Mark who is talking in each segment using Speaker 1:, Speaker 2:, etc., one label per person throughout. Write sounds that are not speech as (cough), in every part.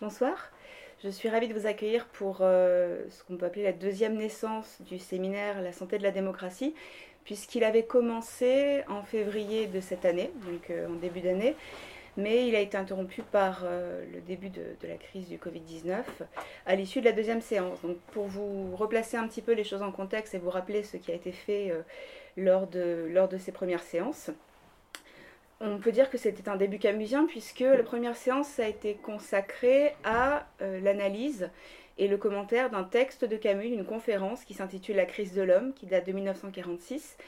Speaker 1: Bonsoir, je suis ravie de vous accueillir pour euh, ce qu'on peut appeler la deuxième naissance du séminaire La santé de la démocratie, puisqu'il avait commencé en février de cette année, donc euh, en début d'année, mais il a été interrompu par euh, le début de, la crise du Covid-19 à l'issue de la deuxième séance. Donc pour vous replacer un petit peu les choses en contexte et vous rappeler ce qui a été fait lors, de, lors de ces premières séances. On peut dire que c'était un début camusien puisque la première séance a été consacrée à euh, l'analyse et le commentaire d'un texte de Camus, d'une conférence qui s'intitule La crise de l'homme, qui date de 1946,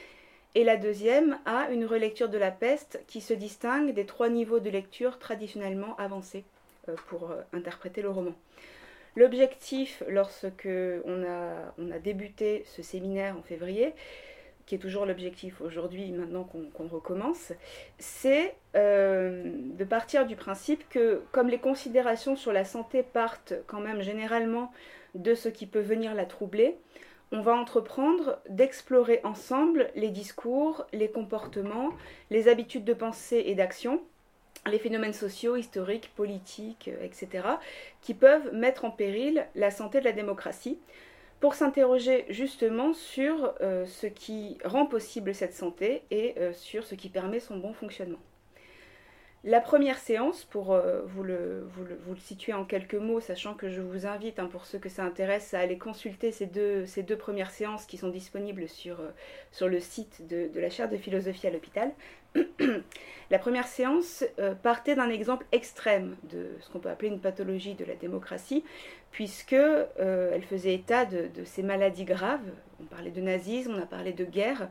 Speaker 1: et la deuxième à une relecture de la peste qui se distingue des trois niveaux de lecture traditionnellement avancés euh, pour euh, interpréter le roman. L'objectif, lorsque on a débuté ce séminaire en février, qui est toujours l'objectif aujourd'hui, maintenant qu'on recommence, c'est euh, de partir du principe que comme les considérations sur la santé partent quand même généralement de ce qui peut venir la troubler, on va entreprendre d'explorer ensemble les discours, les comportements, les habitudes de pensée et d'action, les phénomènes sociaux, historiques, politiques, etc., qui peuvent mettre en péril la santé de la démocratie pour s'interroger justement sur euh, ce qui rend possible cette santé et euh, sur ce qui permet son bon fonctionnement. La première séance, pour euh, vous, le, situer en quelques mots, sachant que je vous invite, hein, pour ceux que ça intéresse, à aller consulter ces deux, premières séances qui sont disponibles sur le site de, la chaire de philosophie à l'hôpital. (clears throat) la première séance euh, partait d'un exemple extrême de ce qu'on peut appeler une pathologie de la démocratie, puisque elle faisait état de, ces maladies graves. On parlait de nazisme, on a parlé de guerre,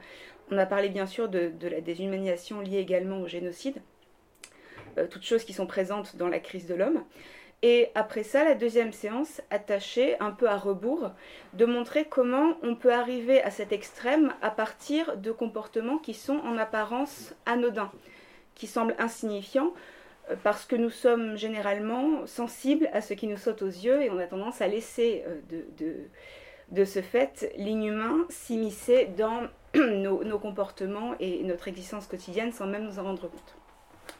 Speaker 1: on a parlé bien sûr de, de la déshumanisation liée également au génocide. Euh, toutes choses qui sont présentes dans la crise de l'homme. Et après ça, la deuxième séance, attachée un peu à rebours, de montrer comment on peut arriver à cet extrême à partir de comportements qui sont en apparence anodins, qui semblent insignifiants, euh, parce que nous sommes généralement sensibles à ce qui nous saute aux yeux et on a tendance à laisser euh, de, de, ce fait l'inhumain s'immiscer dans (clears throat) nos, nos comportements et notre existence quotidienne sans même nous en rendre compte.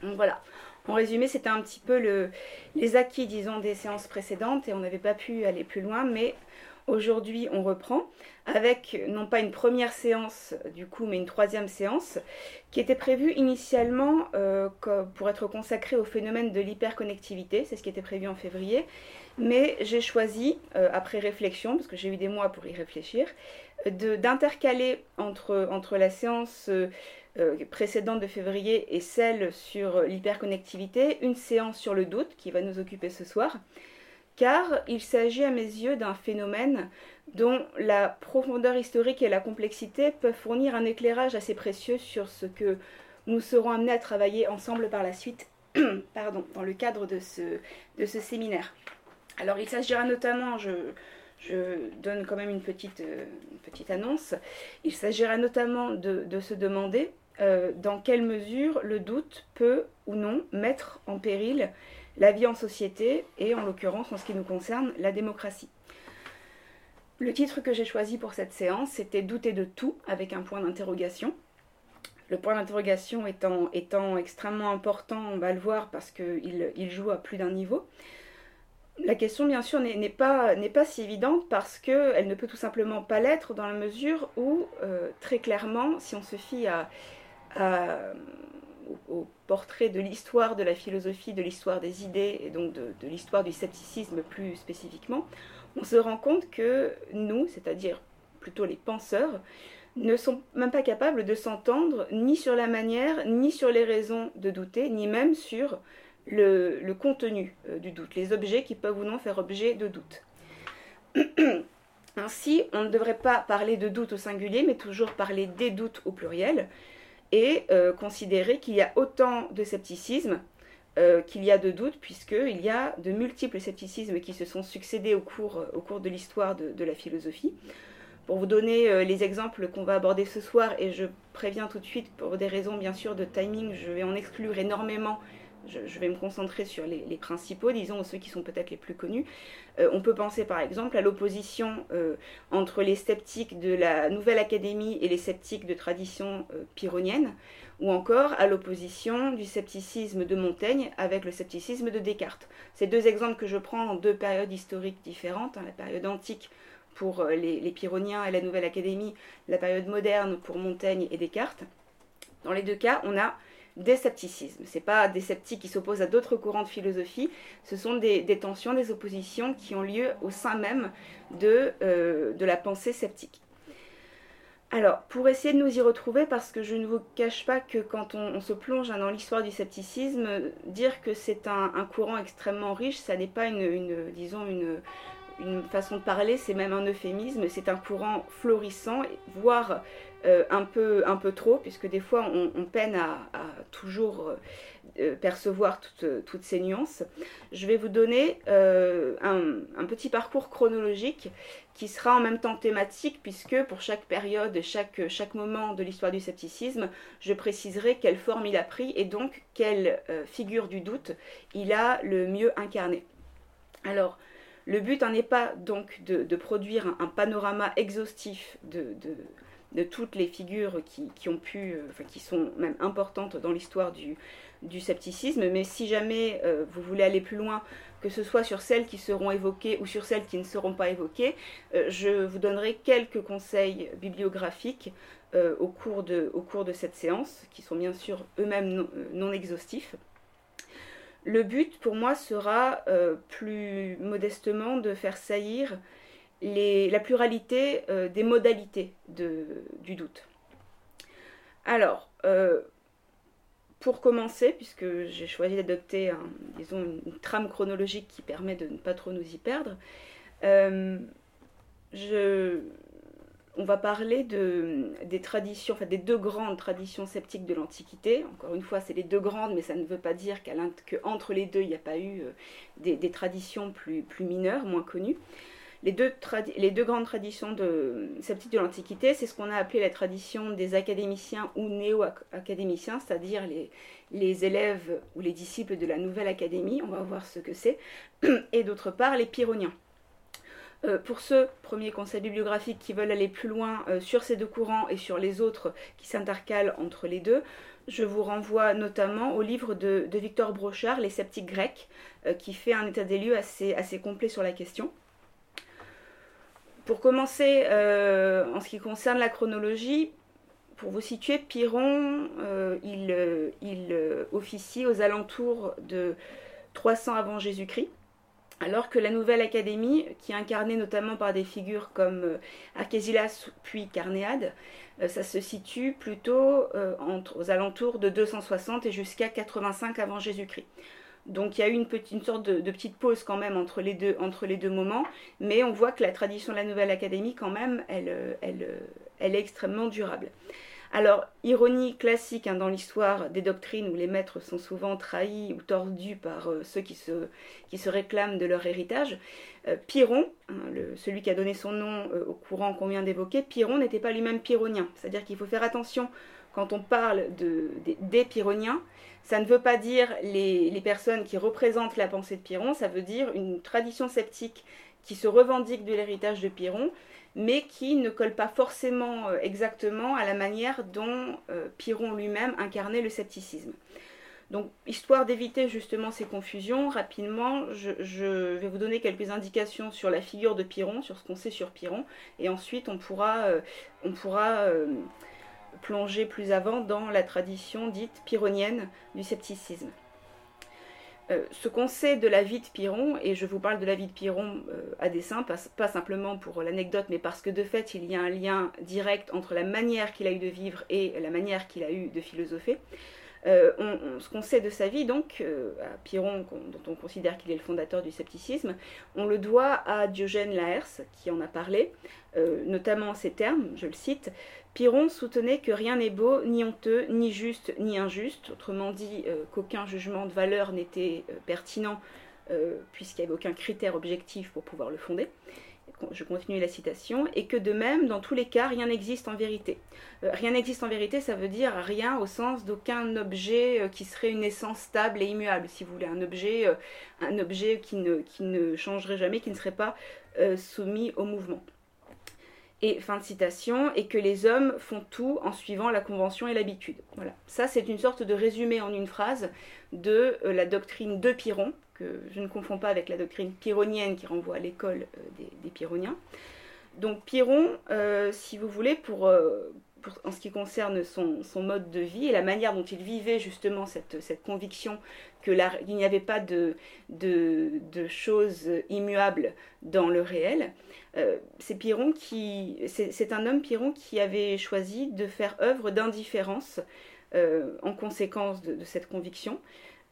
Speaker 1: Donc voilà. En résumé, c'était un petit peu le, les acquis, disons, des séances précédentes et on n'avait pas pu aller plus loin, mais aujourd'hui, on reprend avec non pas une première séance du coup, mais une troisième séance qui était prévue initialement euh, pour être consacrée au phénomène de l'hyperconnectivité, c'est ce qui était prévu en février, mais j'ai choisi, euh, après réflexion, parce que j'ai eu des mois pour y réfléchir, d'intercaler entre, entre la séance euh, euh, précédente de février et celle sur l'hyperconnectivité, une séance sur le doute qui va nous occuper ce soir, car il s'agit à mes yeux d'un phénomène dont la profondeur historique et la complexité peuvent fournir un éclairage assez précieux sur ce que nous serons amenés à travailler ensemble par la suite (clears throat) pardon, dans le cadre de ce, de ce séminaire. Alors il s'agira notamment, je, donne quand même une petite, euh, petite annonce, il s'agira notamment de, de se demander euh, dans quelle mesure le doute peut ou non mettre en péril la vie en société et en l'occurrence en ce qui nous concerne la démocratie. Le titre que j'ai choisi pour cette séance c'était Douter de tout avec un point d'interrogation. Le point d'interrogation étant, étant, extrêmement important, on va le voir parce qu'il il joue à plus d'un niveau. La question, bien sûr, n'est pas, pas, si évidente parce qu'elle ne peut tout simplement pas l'être dans la mesure où, euh, très clairement, si on se fie à, au, portrait de l'histoire de la philosophie, de l'histoire des idées et donc de, l'histoire du scepticisme plus spécifiquement, on se rend compte que nous, c'est-à-dire plutôt les penseurs, ne sont même pas capables de s'entendre ni sur la manière, ni sur les raisons de douter, ni même sur le, le contenu euh, du doute, les objets qui peuvent ou non faire objet de doute. (clears throat) Ainsi, on ne devrait pas parler de doute au singulier, mais toujours parler des doutes au pluriel, et euh, considérer qu'il y a autant de scepticisme euh, qu'il y a de doutes, puisqu'il y a de multiples scepticismes qui se sont succédés au cours, cours de l'histoire de, la philosophie. Pour vous donner euh, les exemples qu'on va aborder ce soir, et je préviens tout de suite, pour des raisons bien sûr de timing, je vais en exclure énormément je, vais me concentrer sur les, principaux, disons, ceux qui sont peut-être les plus connus. Euh, on peut penser par exemple à l'opposition euh, entre les sceptiques de la Nouvelle Académie et les sceptiques de tradition euh, pyrrhonienne, ou encore à l'opposition du scepticisme de Montaigne avec le scepticisme de Descartes. Ces deux exemples que je prends en deux périodes historiques différentes, hein, la période antique pour les, les pyrrhoniens et la Nouvelle Académie, la période moderne pour Montaigne et Descartes. Dans les deux cas, on a des scepticismes. Ce pas des sceptiques qui s'opposent à d'autres courants de philosophie, ce sont des, tensions, des oppositions qui ont lieu au sein même de, euh, de la pensée sceptique. Alors, pour essayer de nous y retrouver, parce que je ne vous cache pas que quand on, se plonge dans l'histoire du scepticisme, dire que c'est un, courant extrêmement riche, ça n'est pas une, disons, une façon de parler, c'est même un euphémisme, c'est un courant florissant, voire euh, un, peu, trop, puisque des fois on, peine à, toujours euh, euh, percevoir toutes, ces nuances. Je vais vous donner un, petit parcours chronologique qui sera en même temps thématique, puisque pour chaque période, chaque, chaque moment de l'histoire du scepticisme, je préciserai quelle forme il a pris et donc quelle figure du doute il a le mieux incarné. Alors, le but n'en est pas donc de, produire un, panorama exhaustif de toutes les figures qui, ont pu, euh, qui sont même importantes dans l'histoire du, scepticisme, mais si jamais euh, vous voulez aller plus loin, que ce soit sur celles qui seront évoquées ou sur celles qui ne seront pas évoquées, euh, je vous donnerai quelques conseils bibliographiques de, au, cours de, cette séance, qui sont bien sûr eux-mêmes non, exhaustifs. Le but pour moi sera plus modestement de faire saillir la pluralité euh, des modalités du doute. Alors, euh, pour commencer, puisque j'ai choisi d'adopter une trame chronologique qui permet de ne pas trop nous y perdre, euh, on va parler de, des traditions, des deux grandes traditions sceptiques de l'Antiquité. Encore une fois, c'est les deux grandes, mais ça ne veut pas dire qu'entre les deux, il n'y a pas eu des, traditions plus mineures, moins connues les deux, grandes traditions sceptiques de l'Antiquité, c'est ce qu'on a appelé la tradition des académiciens ou néo-académiciens, c'est-à-dire les, élèves ou les disciples de la Nouvelle Académie, on va voir ce que c'est, (clears throat) et d'autre part les pyrrhoniens. Euh, pour ceux, premiers conseils bibliographiques, qui veulent aller plus loin euh, sur ces deux courants et sur les autres qui s'intercalent entre les deux, je vous renvoie notamment au livre de, Victor Brochard, Les sceptiques grecs, euh, qui fait un état des lieux assez complet sur la question. Pour commencer, euh, en ce qui concerne la chronologie, pour vous situer, Pyrrhon, euh, il, euh, officie aux alentours de 300 avant Jésus-Christ, alors que la Nouvelle Académie, qui est incarnée notamment par des figures comme Archésilas puis Carnéade, ça se situe plutôt aux alentours de 260 et jusqu'à 85 avant Jésus-Christ. Donc il y a eu une, petite, sorte de, petite pause quand même entre les, deux, moments, mais on voit que la tradition de la Nouvelle Académie quand même, elle, euh, euh, est extrêmement durable. Alors, ironie classique hein, dans l'histoire des doctrines où les maîtres sont souvent trahis ou tordus par euh, ceux qui se, réclament de leur héritage, Pyrrhon, hein, celui qui a donné son nom au courant qu'on vient d'évoquer, Pyrrhon n'était pas lui-même pyrrhonien. C'est-à-dire qu'il faut faire attention quand on parle de, des pyrrhoniens, ça ne veut pas dire les, personnes qui représentent la pensée de Pyrrhon, ça veut dire une tradition sceptique qui se revendique de l'héritage de Pyrrhon, mais qui ne colle pas forcément euh, exactement à la manière dont euh, Pyrrhon lui-même incarnait le scepticisme. Donc, histoire d'éviter justement ces confusions, rapidement, je, vais vous donner quelques indications sur la figure de Pyrrhon, sur ce qu'on sait sur Pyrrhon, et ensuite on pourra, euh, on pourra plonger plus avant dans la tradition dite pyrrhonienne du scepticisme. Euh, ce qu'on sait de la vie de Pyrrhon, et je vous parle de la vie de Pyrrhon euh, à dessein, pas, simplement pour l'anecdote, mais parce que de fait il y a un lien direct entre la manière qu'il a eu de vivre et la manière qu'il a eu de philosopher. Euh, ce qu'on sait de sa vie, donc, à Pyrrhon, dont on considère qu'il est le fondateur du scepticisme, on le doit à Diogène Laërce, qui en a parlé, notamment en ces termes, je le cite, Pyrrhon soutenait que rien n'est beau, ni honteux, ni juste, ni injuste, autrement dit euh, qu'aucun jugement de valeur n'était euh, pertinent euh, puisqu'il n'y avait aucun critère objectif pour pouvoir le fonder. Je continue la citation, et que de même, dans tous les cas, rien n'existe en vérité. Euh, rien n'existe en vérité, ça veut dire rien au sens d'aucun objet euh, qui serait une essence stable et immuable, si vous voulez, un objet, euh, un objet qui, ne, qui ne changerait jamais, qui ne serait pas soumis au mouvement. Et fin de citation, et que les hommes font tout en suivant la convention et l'habitude. Voilà. Ça, c'est une sorte de résumé en une phrase de la doctrine de Pyrrhon, je ne confonds pas avec la doctrine pyrrhonienne qui renvoie à l'école euh, des, pyrrhoniens. Donc Pyrrhon, euh, si vous voulez, euh, en ce qui concerne son, mode de vie et la manière dont il vivait justement cette, conviction qu'il n'y avait pas de, choses immuables dans le réel, c'est un homme Pyrrhon qui avait choisi de faire œuvre d'indifférence en conséquence de, cette conviction.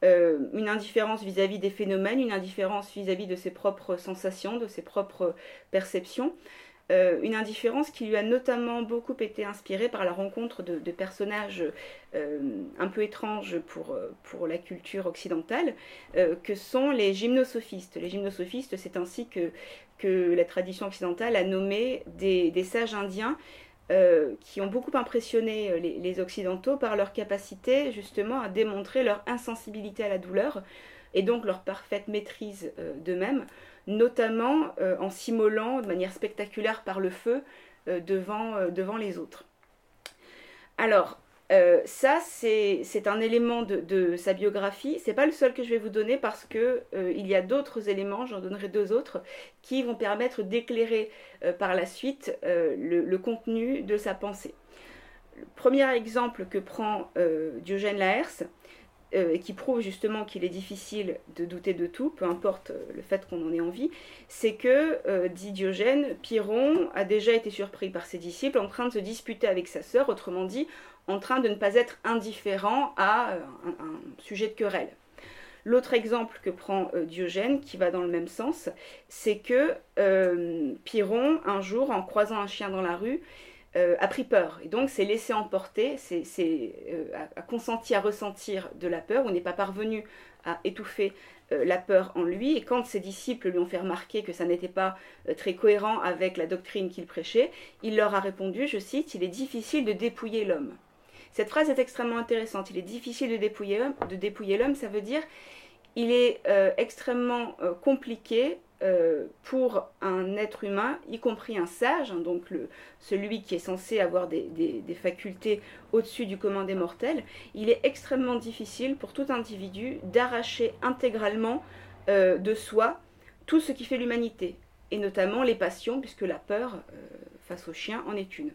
Speaker 1: Euh, une indifférence vis-à-vis des phénomènes, une indifférence vis-à-vis de ses propres sensations, de ses propres perceptions, euh, une indifférence qui lui a notamment beaucoup été inspirée par la rencontre de, personnages euh, un peu étranges pour, la culture occidentale, que sont les gymnosophistes. Les gymnosophistes, c'est ainsi que, la tradition occidentale a nommé des sages indiens euh, qui ont beaucoup impressionné euh, les, Occidentaux par leur capacité justement à démontrer leur insensibilité à la douleur et donc leur parfaite maîtrise euh, d'eux-mêmes, notamment en s'immolant de manière spectaculaire par le feu devant, devant les autres. Alors, euh, ça, c'est un élément de, sa biographie. C'est pas le seul que je vais vous donner parce que euh, il y a d'autres éléments, j'en donnerai deux autres, qui vont permettre d'éclairer euh, par la suite le, contenu de sa pensée. Le premier exemple que prend Diogène Laërce, qui prouve justement qu'il est difficile de douter de tout, peu importe le fait qu'on en ait envie, c'est que, dit Diogène, Pyrrhon a déjà été surpris par ses disciples en train de se disputer avec sa sœur, autrement dit, en train de ne pas être indifférent à euh, un, sujet de querelle. L'autre exemple que prend euh, Diogène, qui va dans le même sens, c'est que euh, Pyrrhon, un jour, en croisant un chien dans la rue, a pris peur. Et donc s'est laissé emporter, a, consenti à ressentir de la peur, ou n'est pas parvenu à étouffer la peur en lui. Et quand ses disciples lui ont fait remarquer que ça n'était pas très cohérent avec la doctrine qu'il prêchait, il leur a répondu, je cite, Il est difficile de dépouiller l'homme. Cette phrase est extrêmement intéressante. Il est difficile de dépouiller, l'homme, ça veut dire il est euh, extrêmement euh, compliqué euh, pour un être humain, y compris un sage, hein, donc celui qui est censé avoir des, des facultés au-dessus du commun des mortels, il est extrêmement difficile pour tout individu d'arracher intégralement de soi tout ce qui fait l'humanité, et notamment les passions, puisque la peur face au chien en est une.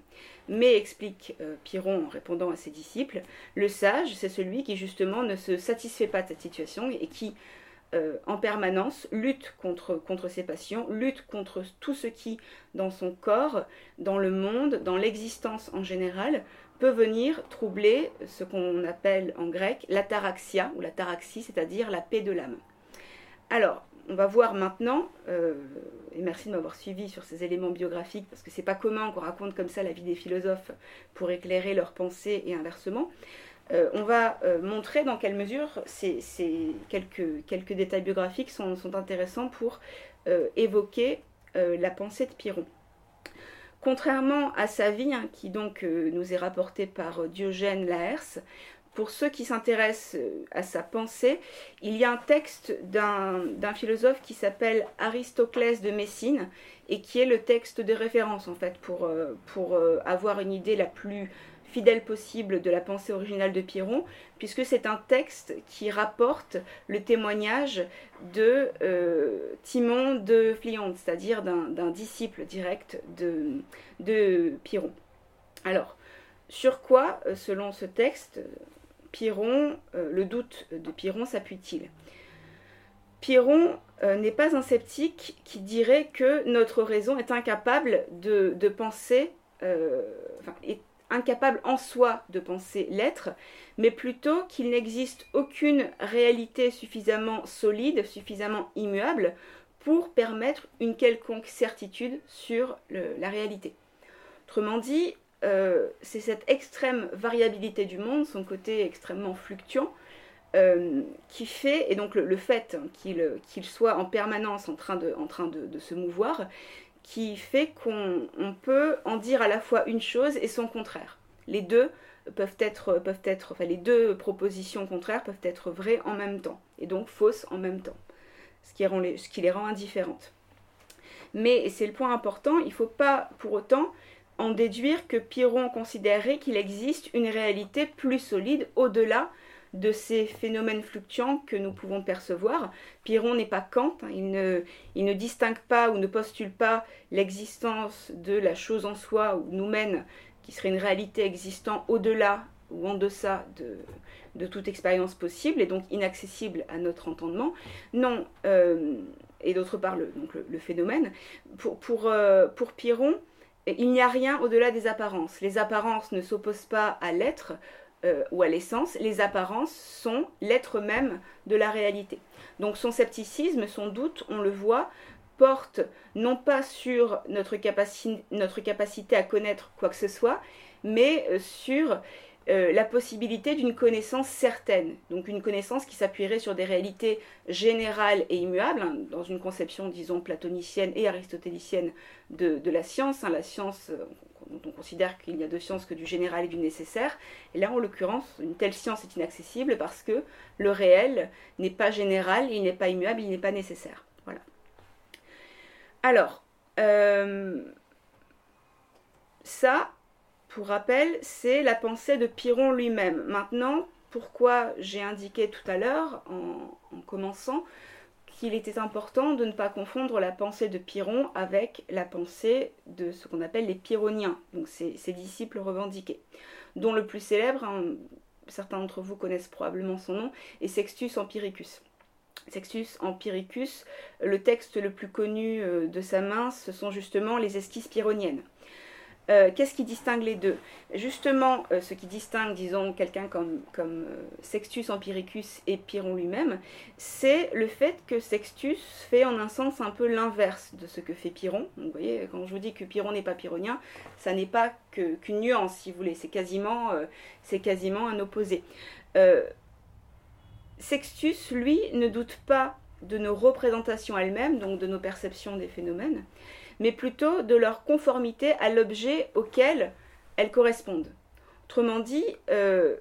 Speaker 1: Mais, explique euh, Pyrrhon en répondant à ses disciples, le sage, c'est celui qui justement ne se satisfait pas de cette situation et qui, euh, en permanence, lutte contre, contre ses passions, lutte contre tout ce qui, dans son corps, dans le monde, dans l'existence en général, peut venir troubler ce qu'on appelle en grec l'ataraxia ou l'ataraxie, c'est-à-dire la paix de l'âme. Alors, on va voir maintenant, euh, et merci de m'avoir suivi sur ces éléments biographiques, parce que c'est pas commun qu'on raconte comme ça la vie des philosophes pour éclairer leurs pensées et inversement. Euh, on va euh, montrer dans quelle mesure ces, quelques, détails biographiques sont, intéressants pour évoquer la pensée de Pyrrhon. Contrairement à sa vie, hein, qui donc nous est rapportée par Diogène Laërce, pour ceux qui s'intéressent euh, à sa pensée, il y a un texte d'un philosophe qui s'appelle Aristoclès de Messine et qui est le texte de référence en fait pour, euh, pour euh, avoir une idée la plus fidèle possible de la pensée originale de Pyrrhon, puisque c'est un texte qui rapporte le témoignage de Timon de Flion, c'est-à-dire d'un disciple direct de, de Pyrrhon. Alors, sur quoi, selon ce texte, Euh, le doute de Pyrrhon s'appuie-t-il? Pyrrhon euh, n'est pas un sceptique qui dirait que notre raison est incapable de, penser, euh, est incapable en soi de penser l'être, mais plutôt qu'il n'existe aucune réalité suffisamment solide, suffisamment immuable pour permettre une quelconque certitude sur la réalité. Autrement dit, euh, c'est cette extrême variabilité du monde, son côté extrêmement fluctuant, euh, qui fait, et donc le, fait qu'il soit en permanence en train, de, se mouvoir, qui fait qu'on peut en dire à la fois une chose et son contraire. Les deux peuvent être, peuvent être, enfin les deux propositions contraires peuvent être vraies en même temps, et donc fausses en même temps, ce qui, les, rend indifférentes. Mais, c'est le point important, il ne faut pas pour autant en déduire que Piron considérait qu'il existe une réalité plus solide au-delà de ces phénomènes fluctuants que nous pouvons percevoir. Piron n'est pas Kant, hein, il, ne, distingue pas ou ne postule pas l'existence de la chose en soi ou nous mène, qui serait une réalité existant au-delà ou en deçà de, toute expérience possible et donc inaccessible à notre entendement. Non, euh, et d'autre part le, phénomène. Pour, euh, pour Piron, il n'y a rien au-delà des apparences. Les apparences ne s'opposent pas à l'être euh, ou à l'essence. Les apparences sont l'être même de la réalité. Donc son scepticisme, son doute, on le voit, porte non pas sur notre, capacité à connaître quoi que ce soit, mais euh, sur euh, la possibilité d'une connaissance certaine, donc une connaissance qui s'appuierait sur des réalités générales et immuables, hein, dans une conception, disons, platonicienne et aristotélicienne de, la science. Hein, la science, euh, dont on considère qu'il n'y a de science que du général et du nécessaire. Et là, en l'occurrence, une telle science est inaccessible parce que le réel n'est pas général, il n'est pas immuable, il n'est pas nécessaire. Voilà. Alors, euh, ça, pour rappel, c'est la pensée de Piron lui-même. Maintenant, pourquoi j'ai indiqué tout à l'heure, en, commençant, qu'il était important de ne pas confondre la pensée de Piron avec la pensée de ce qu'on appelle les Pyrrhoniens, donc ses, disciples revendiqués, dont le plus célèbre, hein, certains d'entre vous connaissent probablement son nom, est Sextus Empiricus. Sextus Empiricus, le texte le plus connu euh, de sa main, ce sont justement les esquisses pyrrhoniennes. Euh, qu'est-ce qui distingue les deux? Justement, euh, ce qui distingue, disons, quelqu'un comme, euh, Sextus Empiricus et Pyrrhon lui-même, c'est le fait que Sextus fait en un sens un peu l'inverse de ce que fait Pyrrhon. vous voyez, quand je vous dis que Pyrrhon n'est pas pyrrhonien, ça n'est pas qu'une nuance, si vous voulez, c'est quasiment un opposé. Sextus, lui, ne doute pas de nos représentations elles-mêmes, donc de nos perceptions des phénomènes, mais plutôt de leur conformité à l'objet auquel elles correspondent. Autrement dit, euh,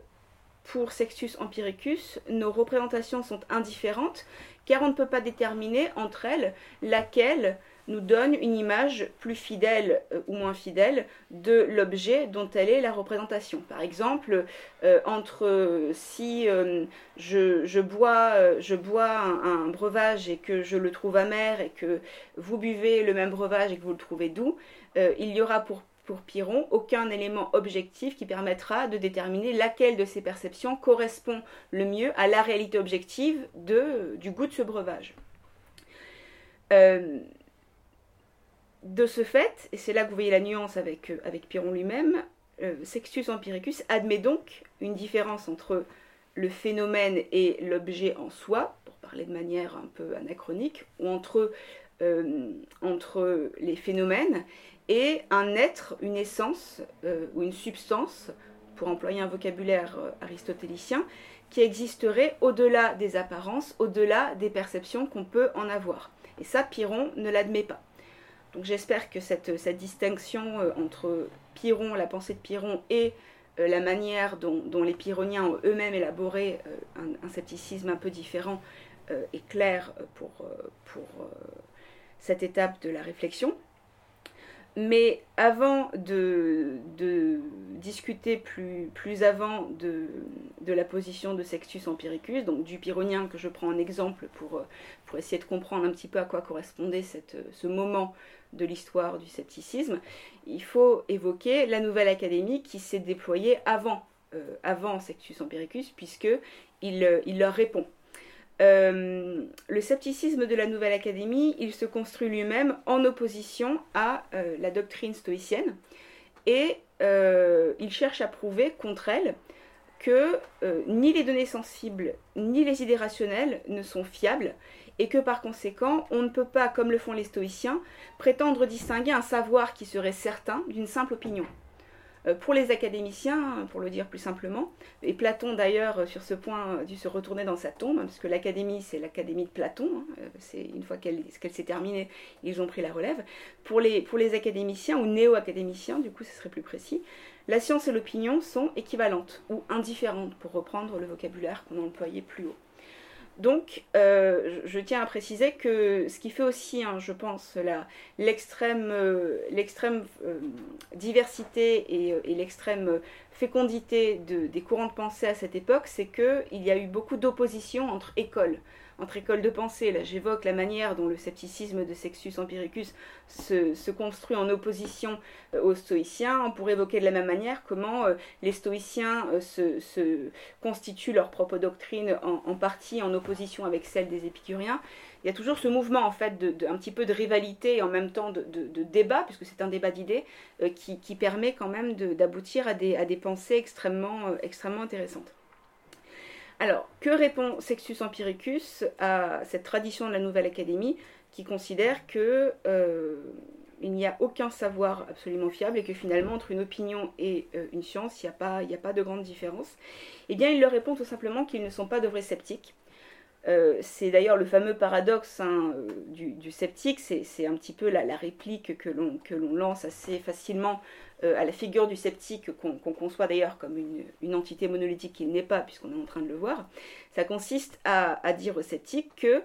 Speaker 1: pour Sextus Empiricus, nos représentations sont indifférentes car on ne peut pas déterminer entre elles laquelle nous donne une image plus fidèle euh, ou moins fidèle de l'objet dont elle est la représentation. Par exemple, euh, entre si euh, je, bois, un, breuvage et que je le trouve amer et que vous buvez le même breuvage et que vous le trouvez doux, il y aura pour Piron, aucun élément objectif qui permettra de déterminer laquelle de ces perceptions correspond le mieux à la réalité objective du goût de ce breuvage de ce fait, et c'est là que vous voyez la nuance avec, euh, avec Piron lui-même, euh, Sextus Empiricus admet donc une différence entre le phénomène et l'objet en soi, pour parler de manière un peu anachronique, ou entre, euh, les phénomènes et un être, une essence ou une substance, pour employer un vocabulaire aristotélicien, qui existerait au-delà des apparences, au-delà des perceptions qu'on peut en avoir. Et ça, Piron ne l'admet pas. Donc j'espère que cette, distinction euh, entre Pyrrhon, la pensée de Pyrrhon, et euh, la manière dont, les pyrrhoniens ont eux-mêmes élaboré euh, un, scepticisme un peu différent est claire pour cette étape de la réflexion. Mais avant de, discuter plus, avant de, la position de Sextus Empiricus, donc du pyrrhonien que je prends en exemple pour, pour essayer de comprendre un petit peu à quoi correspondait cette, ce moment de l'histoire du scepticisme, il faut évoquer la nouvelle académie qui s'est déployée avant, euh, avant Sextus Empiricus, puisqu'il euh, il leur répond. Euh, le scepticisme de la Nouvelle Académie, il se construit lui-même en opposition à euh, la doctrine stoïcienne et euh, il cherche à prouver contre elle que ni les données sensibles ni les idées rationnelles ne sont fiables et que par conséquent on ne peut pas, comme le font les stoïciens, prétendre distinguer un savoir qui serait certain d'une simple opinion. Euh, pour les académiciens, pour le dire plus simplement, et Platon d'ailleurs sur ce point a dû se retourner dans sa tombe, parce que l'académie c'est l'académie de Platon, hein, euh, c'est une fois qu'elle s'est terminée, ils ont pris la relève. Pour les, pour les académiciens ou néo-académiciens, du coup ce serait plus précis, la science et l'opinion sont équivalentes ou indifférentes, pour reprendre le vocabulaire qu'on a employé plus haut. Donc, euh, je, tiens à préciser que ce qui fait aussi, hein, je pense, l'extrême euh, euh, diversité et, l'extrême fécondité des courants de pensée à cette époque, c'est qu'il y a eu beaucoup d'opposition entre écoles entre écoles de pensée. Là, j'évoque la manière dont le scepticisme de Sextus Empiricus se, construit en opposition euh, aux stoïciens. On pourrait évoquer de la même manière comment euh, les stoïciens euh, se, constituent leur propre doctrine en, partie en opposition avec celle des épicuriens. Il y a toujours ce mouvement en fait de, un petit peu de rivalité et en même temps de, débat, puisque c'est un débat d'idées, qui, permet quand même d'aboutir à des, pensées extrêmement intéressantes. Alors, que répond Sextus Empiricus à cette tradition de la Nouvelle Académie qui considère que euh, il n'y a aucun savoir absolument fiable et que finalement entre une opinion et euh, une science, il n'y a, pas, de grande différence? Eh bien, il leur répond tout simplement qu'ils ne sont pas de vrais sceptiques. Euh, c'est d'ailleurs le fameux paradoxe hein, du, sceptique, c'est un petit peu la, réplique que l'on lance assez facilement euh, à la figure du sceptique qu'on conçoit d'ailleurs comme une, entité monolithique qu'il n'est pas, puisqu'on est en train de le voir, ça consiste à, dire au sceptique que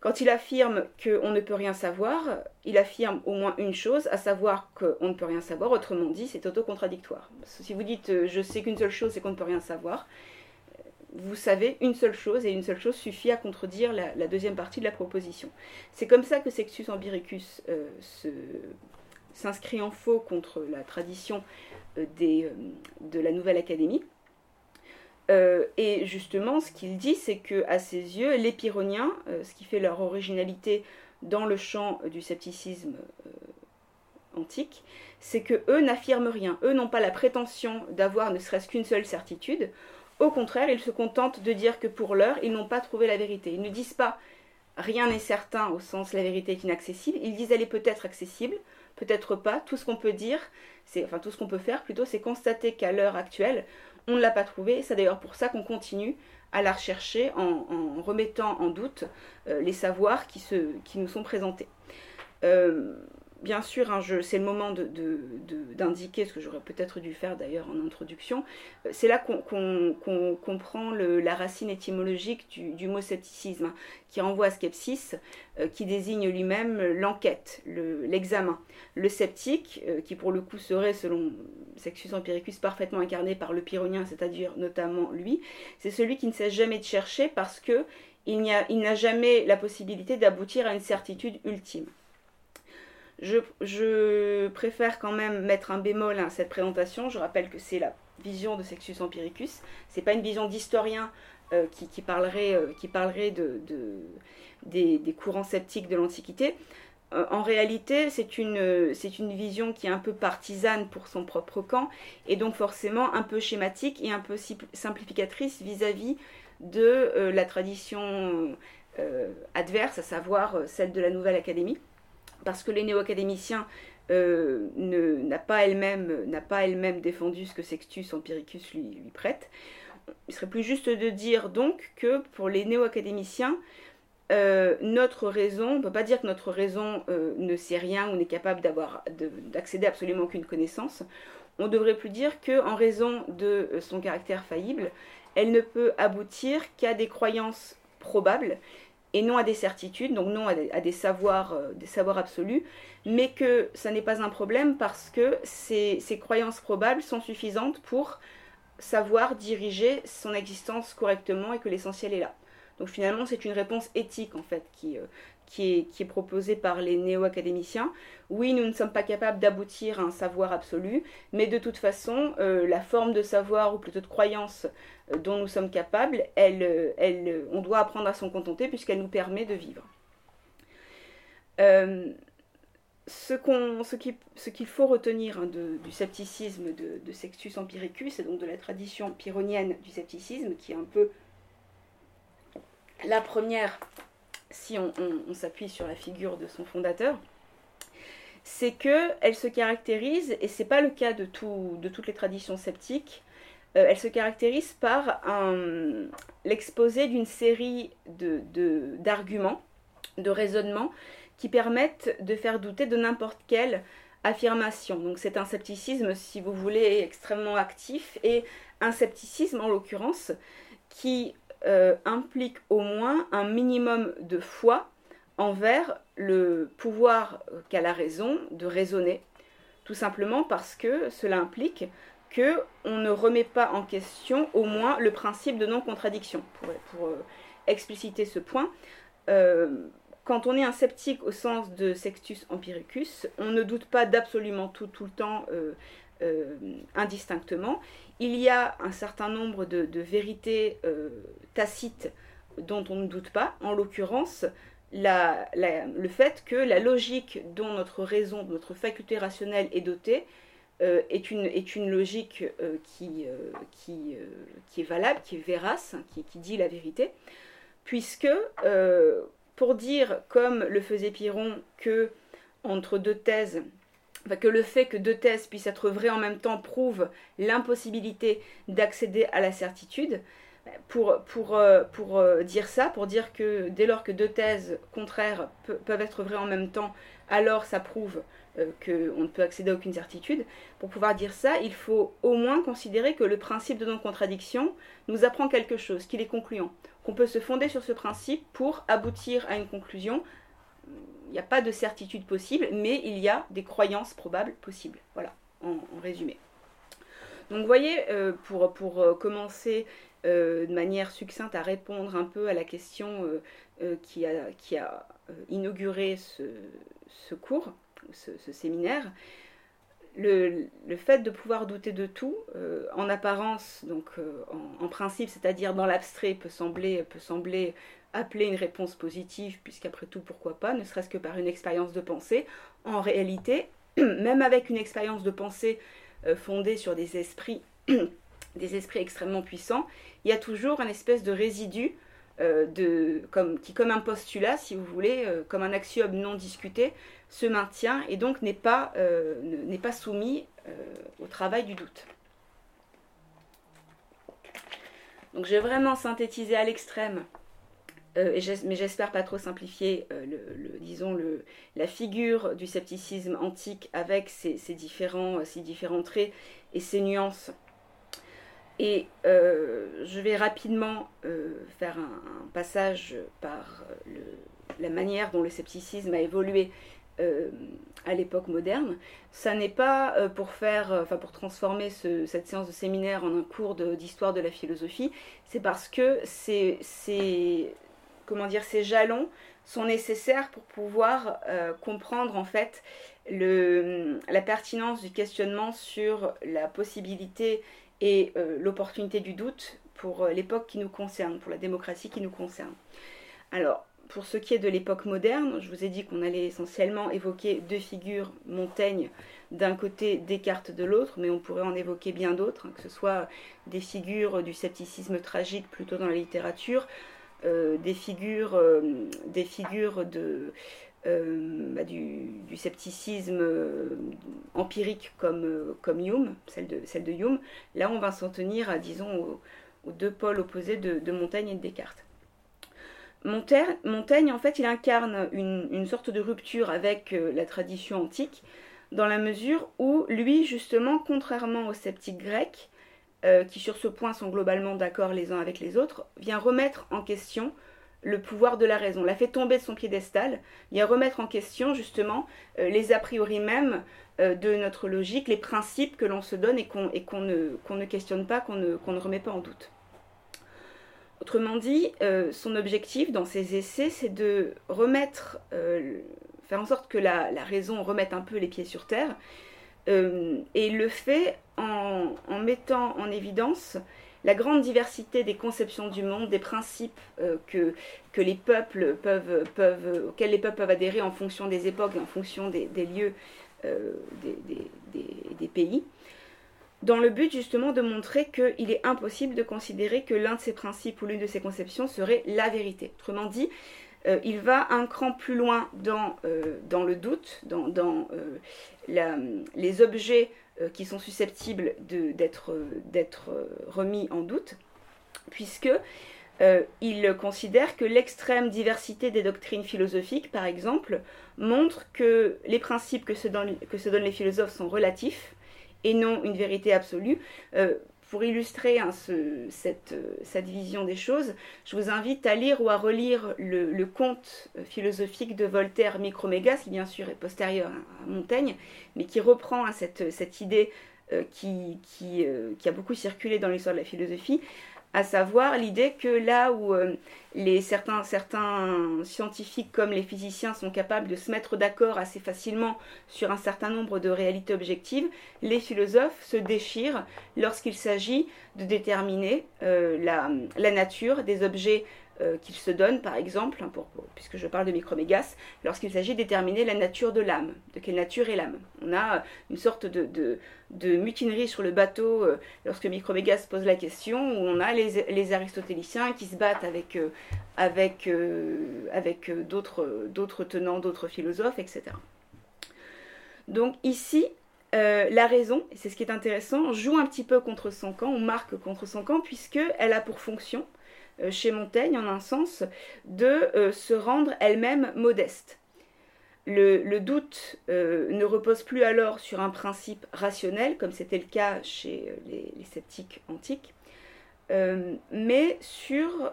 Speaker 1: quand il affirme qu'on ne peut rien savoir, il affirme au moins une chose, à savoir qu'on ne peut rien savoir, autrement dit, c'est autocontradictoire. Si vous dites euh, je sais qu'une seule chose, c'est qu'on ne peut rien savoir, vous savez une seule chose, et une seule chose suffit à contredire la, deuxième partie de la proposition. C'est comme ça que Sextus Ambiricus euh, se s'inscrit en faux contre la tradition euh, des, euh, de la Nouvelle Académie. Euh, et justement, ce qu'il dit, c'est que à ses yeux, les Pyrrhoniens, ce qui fait leur originalité dans le champ du scepticisme antique, c'est que eux n'affirment rien. Eux n'ont pas la prétention d'avoir ne serait-ce qu'une seule certitude. Au contraire, ils se contentent de dire que pour l'heure, ils n'ont pas trouvé la vérité. Ils ne disent pas rien n'est certain au sens la vérité est inaccessible. Ils disent elle est peut-être accessible peut-être pas. Tout ce qu'on peut dire, c'est enfin tout ce qu'on peut faire plutôt, c'est constater qu'à l'heure actuelle, on ne l'a pas trouvé. C'est d'ailleurs pour ça qu'on continue à la rechercher en, remettant en doute euh, les savoirs qui, se, qui nous sont présentés. Euh, bien sûr, hein, c'est le moment d'indiquer, ce que j'aurais peut-être dû faire d'ailleurs en introduction, euh, c'est là qu'on comprend la racine étymologique du, mot scepticisme, hein, qui renvoie à skepsis, euh, qui désigne lui-même l'enquête, l'examen. Le, sceptique, euh, qui pour le coup serait, selon Sextus Empiricus, parfaitement incarné par le pyrrhonien, c'est-à-dire notamment lui, c'est celui qui ne cesse jamais de chercher parce que il n'a jamais la possibilité d'aboutir à une certitude ultime. Je, préfère quand même mettre un bémol à cette présentation. Je rappelle que c'est la vision de Sextus Empiricus. C'est pas une vision d'historien euh, qui, parlerait, euh, qui parlerait de, des, courants sceptiques de l'Antiquité. Euh, en réalité, c'est une, c'est une vision qui est un peu partisane pour son propre camp et donc forcément un peu schématique et un peu simplificatrice vis-à-vis de la tradition adverse, à savoir celle de la Nouvelle Académie parce que les néo-académiciens euh, n'a pas elle-même défendu ce que Sextus Empiricus lui, prête. Il serait plus juste de dire donc que pour les néo-académiciens, euh, notre raison, on ne peut pas dire que notre raison euh, ne sait rien ou n'est capable d'accéder absolument aucune connaissance. On devrait plus dire que en raison de son caractère faillible, elle ne peut aboutir qu'à des croyances probables et non à des certitudes, donc non à des, savoirs, euh, des savoirs absolus, mais que ça n'est pas un problème parce que ces, ces, croyances probables sont suffisantes pour savoir diriger son existence correctement et que l'essentiel est là. Donc finalement, c'est une réponse éthique en fait qui, euh, qui est, qui proposé par les néo-académiciens. Oui, nous ne sommes pas capables d'aboutir à un savoir absolu, mais de toute façon, euh, la forme de savoir, ou plutôt de croyance euh, dont nous sommes capables, elle, euh, elle, on doit apprendre à s'en contenter puisqu'elle nous permet de vivre. ce qu'il faut retenir hein, du scepticisme de, de, Sextus Empiricus, et donc de la tradition pyrrhonienne du scepticisme, qui est un peu la première si on, s'appuie sur la figure de son fondateur, c'est qu'elle se caractérise, et ce n'est pas le cas de, de toutes les traditions sceptiques, euh, elle se caractérise par l'exposé d'une série d'arguments, de, de raisonnements, qui permettent de faire douter de n'importe quelle affirmation. Donc c'est un scepticisme, si vous voulez, extrêmement actif, et un scepticisme en l'occurrence qui euh, implique au moins un minimum de foi envers le pouvoir qu'a la raison de raisonner, tout simplement parce que cela implique que on ne remet pas en question au moins le principe de non-contradiction. Pour, euh, expliciter ce point, euh, quand on est un sceptique au sens de sextus empiricus, on ne doute pas d'absolument tout tout le temps indistinctement. Il y a un certain nombre de, vérités tacites dont on ne doute pas, en l'occurrence le fait que la logique dont notre raison, notre faculté rationnelle est dotée, euh, est, une, logique euh, qui, euh, est valable, qui est vérace, qui, qui dit la vérité, puisque pour dire, comme le faisait Piron, que entre deux thèses, que le fait que deux thèses puissent être vraies en même temps prouve l'impossibilité d'accéder à la certitude, pour, pour, pour, dire ça, pour dire que dès lors que deux thèses contraires peuvent être vraies en même temps, alors ça prouve euh, qu'on ne peut accéder à aucune certitude. Pour pouvoir dire ça, il faut au moins considérer que le principe de non-contradiction nous apprend quelque chose, qu'il est concluant, qu'on peut se fonder sur ce principe pour aboutir à une conclusion. Il n'y a pas de certitude possible, mais il y a des croyances probables possibles. Voilà, en, résumé. Donc vous voyez, euh, pour, pour euh, commencer de manière succincte à répondre un peu à la question qui a, qui a inauguré ce, ce cours, ce, séminaire, le, fait de pouvoir douter de tout, euh, en apparence, donc euh, en, principe, c'est-à-dire dans l'abstrait, peut sembler, peut sembler appeler une réponse positive, puisqu'après tout, pourquoi pas, ne serait-ce que par une expérience de pensée. En réalité, (clears throat) même avec une expérience de pensée euh, fondée sur des esprits, (clears throat) des esprits extrêmement puissants, il y a toujours un espèce de résidu de, comme, qui, comme un postulat, si vous voulez, comme un axiome non discuté, se maintient et donc n'est pas, euh, soumis euh, au travail du doute. Donc j'ai vraiment synthétisé à l'extrême, euh, mais j'espère pas trop simplifier, le, disons la figure du scepticisme antique avec ses, différents, ses différents traits et ses nuances. Et je vais rapidement faire un, passage par la manière dont le scepticisme a évolué euh, à l'époque moderne. Ça n'est pas euh, pour faire, euh, enfin pour transformer cette séance de séminaire en un cours d'histoire de, la philosophie, c'est parce que ces, comment dire, ces jalons sont nécessaires pour pouvoir comprendre en fait la pertinence du questionnement sur la possibilité et l'opportunité du doute pour l'époque qui nous concerne, pour la démocratie qui nous concerne. Alors, pour ce qui est de l'époque moderne, je vous ai dit qu'on allait essentiellement évoquer deux figures, Montaigne d'un côté, Descartes de l'autre, mais on pourrait en évoquer bien d'autres, hein, que ce soit des figures du scepticisme tragique plutôt dans la littérature, euh, des, figures, euh, des figures de, euh, bah, du, scepticisme empirique comme, Hume, celle de, Hume. Là, on va s'en tenir à, disons, aux, deux pôles opposés de Montaigne et de Descartes. Montaigne, en fait, il incarne une, sorte de rupture avec euh, la tradition antique, dans la mesure où lui, justement, contrairement aux sceptiques grecs, euh, qui sur ce point sont globalement d'accord les uns avec les autres, vient remettre en question le pouvoir de la raison, l'a fait tomber de son piédestal, vient remettre en question justement euh, les a priori même de notre logique, les principes que l'on se donne et qu'on ne, ne, questionne pas, qu'on ne, remet pas en doute. Autrement dit, euh, son objectif dans ses essais, c'est de remettre, euh, faire en sorte que la, raison remette un peu les pieds sur terre, euh, et le fait en, mettant en évidence la grande diversité des conceptions du monde, des principes que, que les peuples peuvent, peuvent, auxquels les peuples peuvent adhérer en fonction des époques et en fonction des, lieux des pays dans le but justement de montrer qu'il est impossible de considérer que l'un de ces principes ou l'une de ces conceptions serait la vérité. Autrement dit, il va un cran plus loin dans, dans le doute, dans, dans les objets qui sont susceptibles d'être remis en doute, puisque euh, il considère que l'extrême diversité des doctrines philosophiques, par exemple, montre que les principes que se, donnent, les philosophes sont relatifs et non une vérité absolue. Euh, pour illustrer hein, cette, vision des choses, je vous invite à lire ou à relire le, conte philosophique de Voltaire, Micromégas, qui bien sûr est postérieur à Montaigne, mais qui reprend hein, cette, idée euh, qui, a beaucoup circulé dans l'histoire de la philosophie, à savoir l'idée que là où euh, certains, scientifiques comme les physiciens sont capables de se mettre d'accord assez facilement sur un certain nombre de réalités objectives, les philosophes se déchirent lorsqu'il s'agit de déterminer euh, la, nature des objets euh, qu'il se donne, par exemple, hein, puisque je parle de micromégas, lorsqu'il s'agit de déterminer la nature de l'âme, de quelle nature est l'âme. On a une sorte de, mutinerie sur le bateau euh, lorsque Micromégas pose la question, où on a les, aristotéliciens qui se battent avec, euh, d'autres tenants, d'autres philosophes, etc. Donc ici, la raison, c'est ce qui est intéressant, joue un petit peu contre son camp, on marque contre son camp, puisqu'elle a pour fonction euh, chez Montaigne, en un sens, de euh, se rendre elle-même modeste. Le, doute euh, ne repose plus alors sur un principe rationnel, comme c'était le cas chez les, sceptiques antiques, mais sur,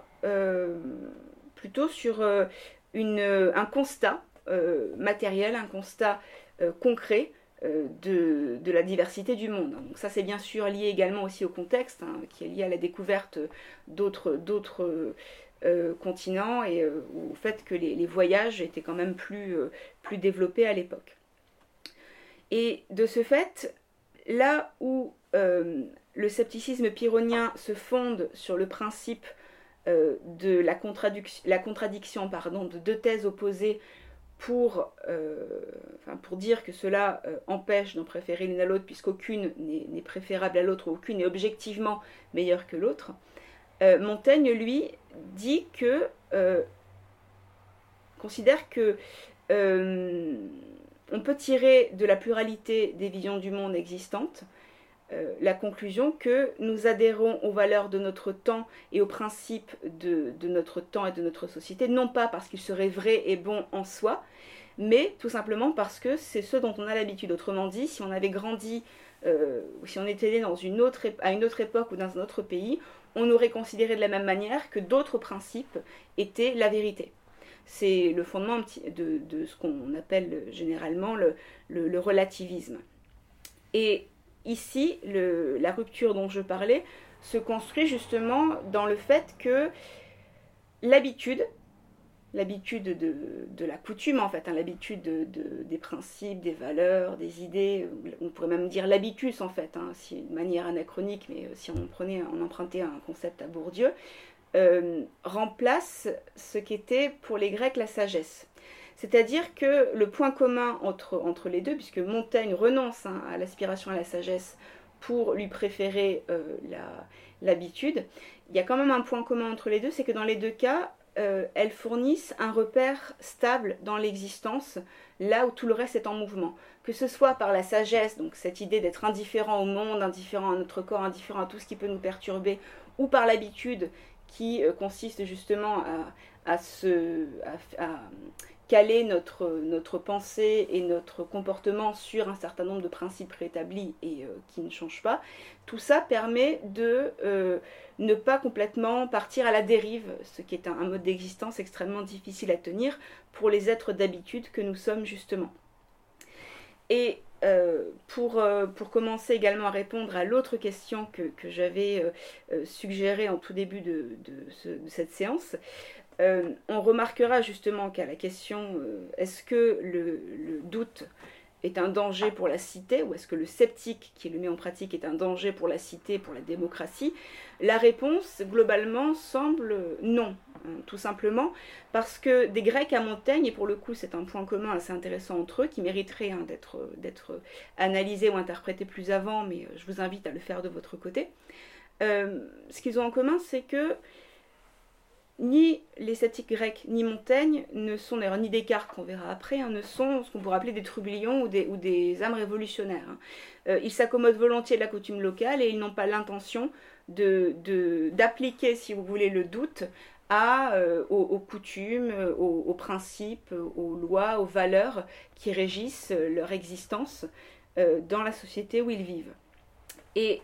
Speaker 1: plutôt sur un constat matériel, un constat concret euh, de, la diversité du monde. Ça c'est bien sûr lié également aussi au contexte, hein, qui est lié à la découverte d'autres euh, continents et euh, au fait que les, voyages étaient quand même plus, plus développés à l'époque. Et de ce fait, là où le scepticisme pyrrhonien se fonde sur le principe de la, la contradiction pardon, de deux thèses opposées pour, euh, pour dire que cela euh, empêche d'en préférer l'une à l'autre, puisqu'aucune n'est préférable à l'autre, aucune est objectivement meilleure que l'autre, euh, Montaigne, lui, dit que, considère que on peut tirer de la pluralité des visions du monde existantes euh, la conclusion que nous adhérons aux valeurs de notre temps et aux principes de, notre temps et de notre société, non pas parce qu'ils seraient vrais et bons en soi, mais tout simplement parce que c'est ce dont on a l'habitude. Autrement dit, si on avait grandi, euh, si on était né dans une autre, à une autre époque ou dans un autre pays, on aurait considéré de la même manière que d'autres principes étaient la vérité. C'est le fondement de, ce qu'on appelle généralement le, le, le relativisme. Et ici, la rupture dont je parlais se construit justement dans le fait que l'habitude, l'habitude de, la coutume en fait, hein, l'habitude des principes, des valeurs, des idées, on pourrait même dire l'habitus en fait, hein, si, de manière anachronique, mais euh, si on prenait, on empruntait un concept à Bourdieu, euh, remplace ce qu'était pour les Grecs la sagesse. C'est-à-dire que le point commun entre, entre les deux, puisque Montaigne renonce hein, à l'aspiration à la sagesse pour lui préférer euh, l'habitude, il y a quand même un point commun entre les deux, c'est que dans les deux cas, euh, elles fournissent un repère stable dans l'existence, là où tout le reste est en mouvement. Que ce soit par la sagesse, donc cette idée d'être indifférent au monde, indifférent à notre corps, indifférent à tout ce qui peut nous perturber, ou par l'habitude qui euh, consiste justement à, à, se, à, caler notre, notre pensée et notre comportement sur un certain nombre de principes rétablis et euh, qui ne changent pas, tout ça permet de euh, ne pas complètement partir à la dérive, ce qui est un, mode d'existence extrêmement difficile à tenir pour les êtres d'habitude que nous sommes justement. Et euh, pour, commencer également à répondre à l'autre question que, j'avais suggérée en tout début de cette séance, euh, on remarquera justement qu'à la question euh, est-ce que le, doute est un danger pour la cité ou est-ce que le sceptique qui le met en pratique est un danger pour la cité, pour la démocratie? La réponse globalement semble non, hein, tout simplement parce que des Grecs à Montaigne, et pour le coup c'est un point commun assez intéressant entre eux qui mériterait hein, d'être analysé ou interprété plus avant, mais euh, je vous invite à le faire de votre côté, ce qu'ils ont en commun c'est que ni les sceptiques grecs ni Montaigne ne sont, ni Descartes qu'on verra après, hein, ne sont ce qu'on pourrait appeler des trublions ou des, âmes révolutionnaires. Hein. Euh, ils s'accommodent volontiers de la coutume locale et ils n'ont pas l'intention d'appliquer, de, si vous voulez, le doute à, euh, aux, coutumes, aux, principes, aux lois, aux valeurs qui régissent leur existence dans la société où ils vivent. Et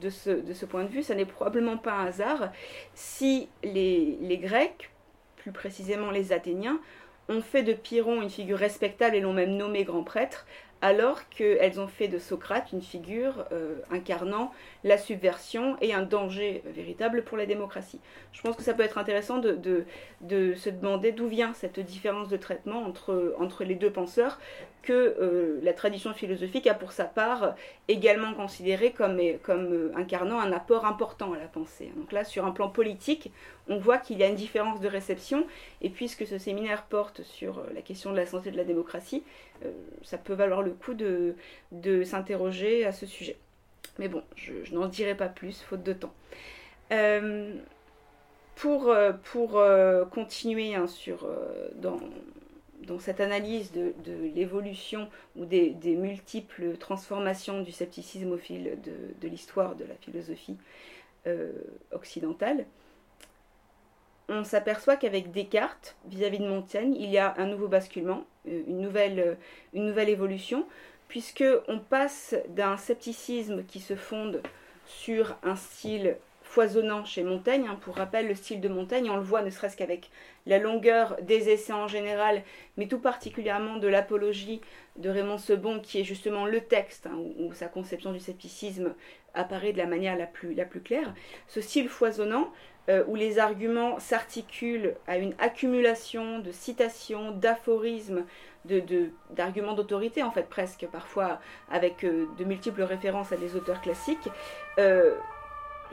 Speaker 1: de ce, point de vue, ça n'est probablement pas un hasard si les, Grecs, plus précisément les Athéniens, ont fait de Pyrrhon une figure respectable et l'ont même nommé grand prêtre, alors qu'elles ont fait de Socrate une figure euh, incarnant la subversion et un danger véritable pour la démocratie. Je pense que ça peut être intéressant de, se demander d'où vient cette différence de traitement entre les deux penseurs que euh, la tradition philosophique a pour sa part également considéré comme, euh, incarnant un apport important à la pensée. Donc là, sur un plan politique, on voit qu'il y a une différence de réception, et puisque ce séminaire porte sur la question de la santé de la démocratie, ça peut valoir le coup de, s'interroger à ce sujet. Mais bon, je, n'en dirai pas plus, faute de temps. Euh, pour, euh, pour euh, continuer hein, sur, dans, dans, cette analyse de, l'évolution ou des, multiples transformations du scepticisme au fil de, l'histoire de la philosophie occidentale, on s'aperçoit qu'avec Descartes, vis-à-vis -vis de Montaigne, il y a un nouveau basculement, une nouvelle, une nouvelle évolution, puisque on passe d'un scepticisme qui se fonde sur un style foisonnant chez Montaigne. Hein. Pour rappel, le style de Montaigne, on le voit ne serait-ce qu'avec la longueur des essais en général, mais tout particulièrement de l'apologie de Raymond Sebon, qui est justement le texte hein, où, sa conception du scepticisme apparaît de la manière la plus, la plus claire. Ce style foisonnant, euh, où les arguments s'articulent à une accumulation de citations, d'aphorismes, d'arguments d'autorité, en fait, presque, parfois avec euh, de multiples références à des auteurs classiques, euh,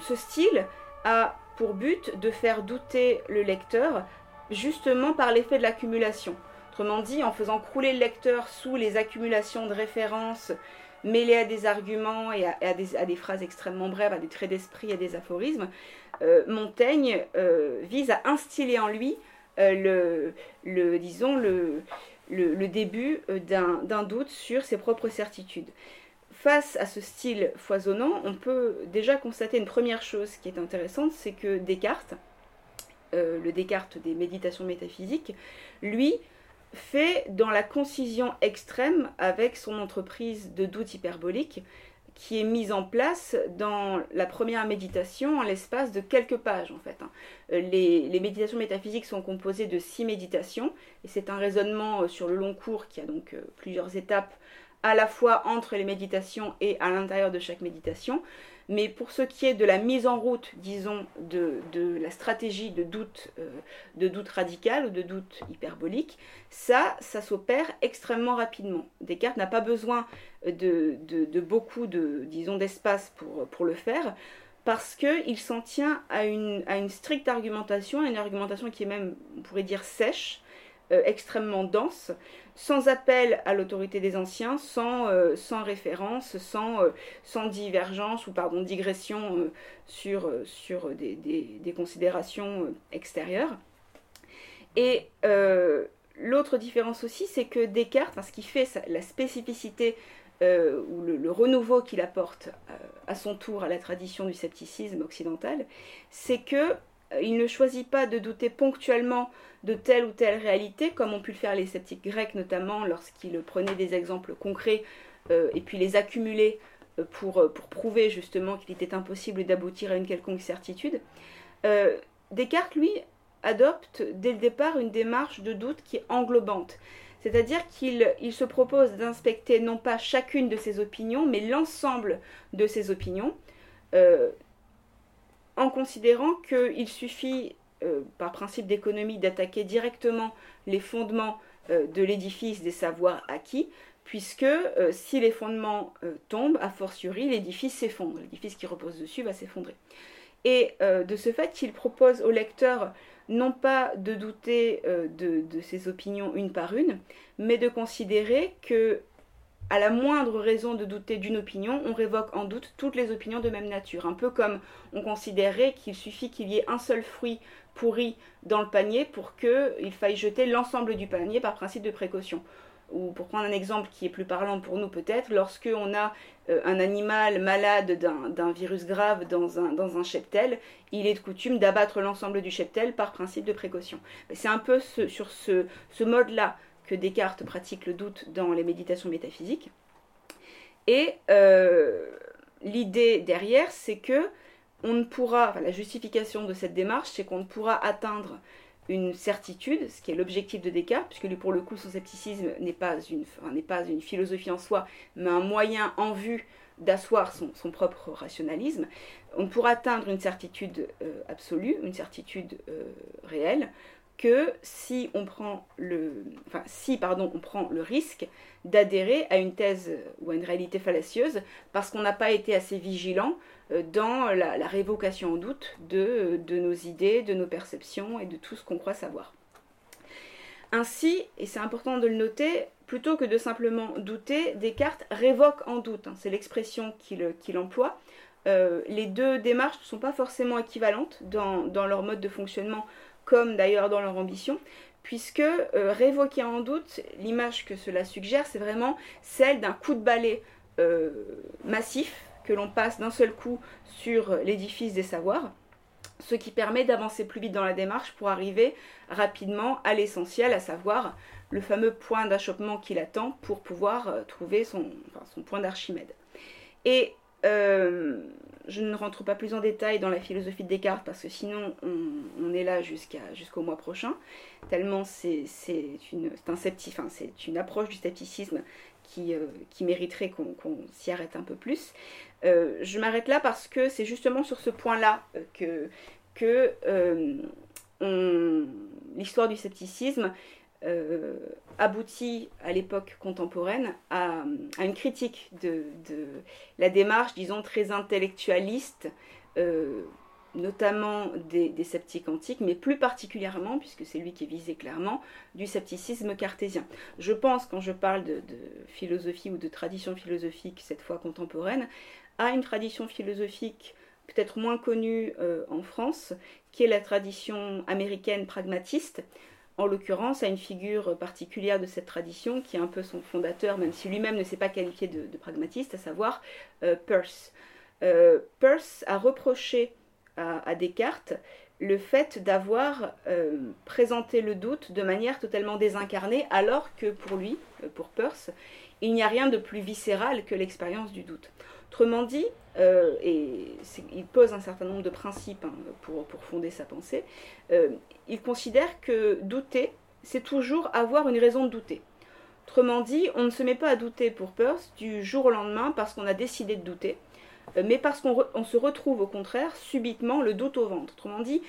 Speaker 1: ce style a pour but de faire douter le lecteur justement par l'effet de l'accumulation. Autrement dit, en faisant crouler le lecteur sous les accumulations de références mêlées à des arguments et à, des, phrases extrêmement brèves, à des traits d'esprit, à des aphorismes, euh, Montaigne vise à instiller en lui le, le, disons, le, début euh, d'un doute sur ses propres certitudes. Face à ce style foisonnant, on peut déjà constater une première chose qui est intéressante, c'est que Descartes, euh, le Descartes des méditations métaphysiques, lui, fait dans la concision extrême avec son entreprise de doute hyperbolique, qui est mise en place dans la première méditation en l'espace de quelques pages en fait. Hein. Euh, les, méditations métaphysiques sont composées de six méditations et c'est un raisonnement euh, sur le long cours qui a donc plusieurs étapes à la fois entre les méditations et à l'intérieur de chaque méditation. Mais pour ce qui est de la mise en route, disons, de, la stratégie de doute, euh, de doute radical ou de doute hyperbolique, ça, ça s'opère extrêmement rapidement. Descartes n'a pas besoin de, beaucoup de, disons, d'espace pour, pour le faire parce qu'il s'en tient à une, à une stricte argumentation, à une argumentation qui est même, on pourrait dire, sèche, euh, extrêmement dense, sans appel à l'autorité des anciens, sans, euh, sans référence, sans, euh, sans divergence ou pardon, digression sur, sur des, des, considérations extérieures. Et l'autre différence aussi, c'est que Descartes, ce qui fait la spécificité ou le, renouveau qu'il apporte à son tour à la tradition du scepticisme occidental, c'est que ne choisit pas de douter ponctuellement de telle ou telle réalité, comme ont pu le faire les sceptiques grecs notamment lorsqu'ils prenaient des exemples concrets euh, et puis les accumulaient euh, pour, euh, pour, prouver justement qu'il était impossible d'aboutir à une quelconque certitude. Descartes, lui, adopte dès le départ une démarche de doute qui est englobante. C'est-à-dire qu'il il se propose d'inspecter non pas chacune de ses opinions, mais l'ensemble de ses opinions, en considérant qu'il suffit euh, par principe d'économie, d'attaquer directement les fondements euh, de l'édifice des savoirs acquis, puisque euh, si les fondements tombent, a fortiori, l'édifice s'effondre. L'édifice qui repose dessus va s'effondrer. Et de ce fait, il propose au lecteur non pas de douter de, de, ses opinions une par une, mais de considérer que à la moindre raison de douter d'une opinion, on révoque en doute toutes les opinions de même nature. Un peu comme on considérait qu'il suffit qu'il y ait un seul fruit pourri dans le panier pour qu'il faille jeter l'ensemble du panier par principe de précaution. Ou pour prendre un exemple qui est plus parlant pour nous peut-être, lorsque on a euh, un animal malade d'un virus grave dans un, cheptel, il est de coutume d'abattre l'ensemble du cheptel par principe de précaution. C'est un peu sur ce, ce mode-là que Descartes pratique le doute dans les méditations métaphysiques. Et euh, l'idée derrière, c'est que on ne pourra, la justification de cette démarche, c'est qu'on ne pourra atteindre une certitude, ce qui est l'objectif de Descartes, puisque lui, pour le coup, son scepticisme n'est pas, une, pas une philosophie en soi, mais un moyen en vue d'asseoir son, propre rationalisme. On pourra atteindre une certitude euh, absolue, une certitude euh, réelle, que si on prend le, pardon, le risque d'adhérer à une thèse ou à une réalité fallacieuse parce qu'on n'a pas été assez vigilant euh, dans la, révocation en doute de, de, nos idées, de nos perceptions et de tout ce qu'on croit savoir. Ainsi, et c'est important de le noter, plutôt que de simplement douter, Descartes révoque en doute, hein, c'est l'expression qu'il emploie. Euh, les deux démarches ne sont pas forcément équivalentes dans leur mode de fonctionnement comme d'ailleurs dans leur ambition, puisque euh, révoquer en doute, l'image que cela suggère, c'est vraiment celle d'un coup de balai euh, massif que l'on passe d'un seul coup sur l'édifice des savoirs, ce qui permet d'avancer plus vite dans la démarche pour arriver rapidement à l'essentiel, à savoir le fameux point d'achoppement qu'il attend pour pouvoir euh, trouver son, point d'Archimède. Je ne rentre pas plus en détail dans la philosophie de Descartes parce que sinon on, est là jusqu'au mois prochain, tellement c'est une, un c'est une approche du scepticisme qui, euh, mériterait qu'on s'y arrête un peu plus. Euh, je m'arrête là parce que c'est justement sur ce point-là euh, que l'histoire du scepticisme euh, aboutit à l'époque contemporaine à, une critique de, la démarche, disons, très intellectualiste, euh, notamment des, sceptiques antiques, mais plus particulièrement, puisque c'est lui qui est visé clairement, du scepticisme cartésien. Je pense, quand je parle de, philosophie ou de tradition philosophique, cette fois contemporaine, à une tradition philosophique peut-être moins connue euh, en France, qui est la tradition américaine pragmatiste, en l'occurrence à une figure particulière de cette tradition, qui est un peu son fondateur, même si lui-même ne s'est pas qualifié de, pragmatiste, à savoir euh, Peirce. Euh, Peirce a reproché à, Descartes le fait d'avoir euh, présenté le doute de manière totalement désincarnée, alors que pour lui, pour Peirce, il n'y a rien de plus viscéral que l'expérience du doute. Autrement dit, euh, et il pose un certain nombre de principes hein, pour, fonder sa pensée, euh, il considère que douter, c'est toujours avoir une raison de douter. Autrement dit, on ne se met pas à douter pour Peirce du jour au lendemain parce qu'on a décidé de douter, euh, mais parce qu'on se retrouve au contraire subitement le doute au ventre. Autrement dit,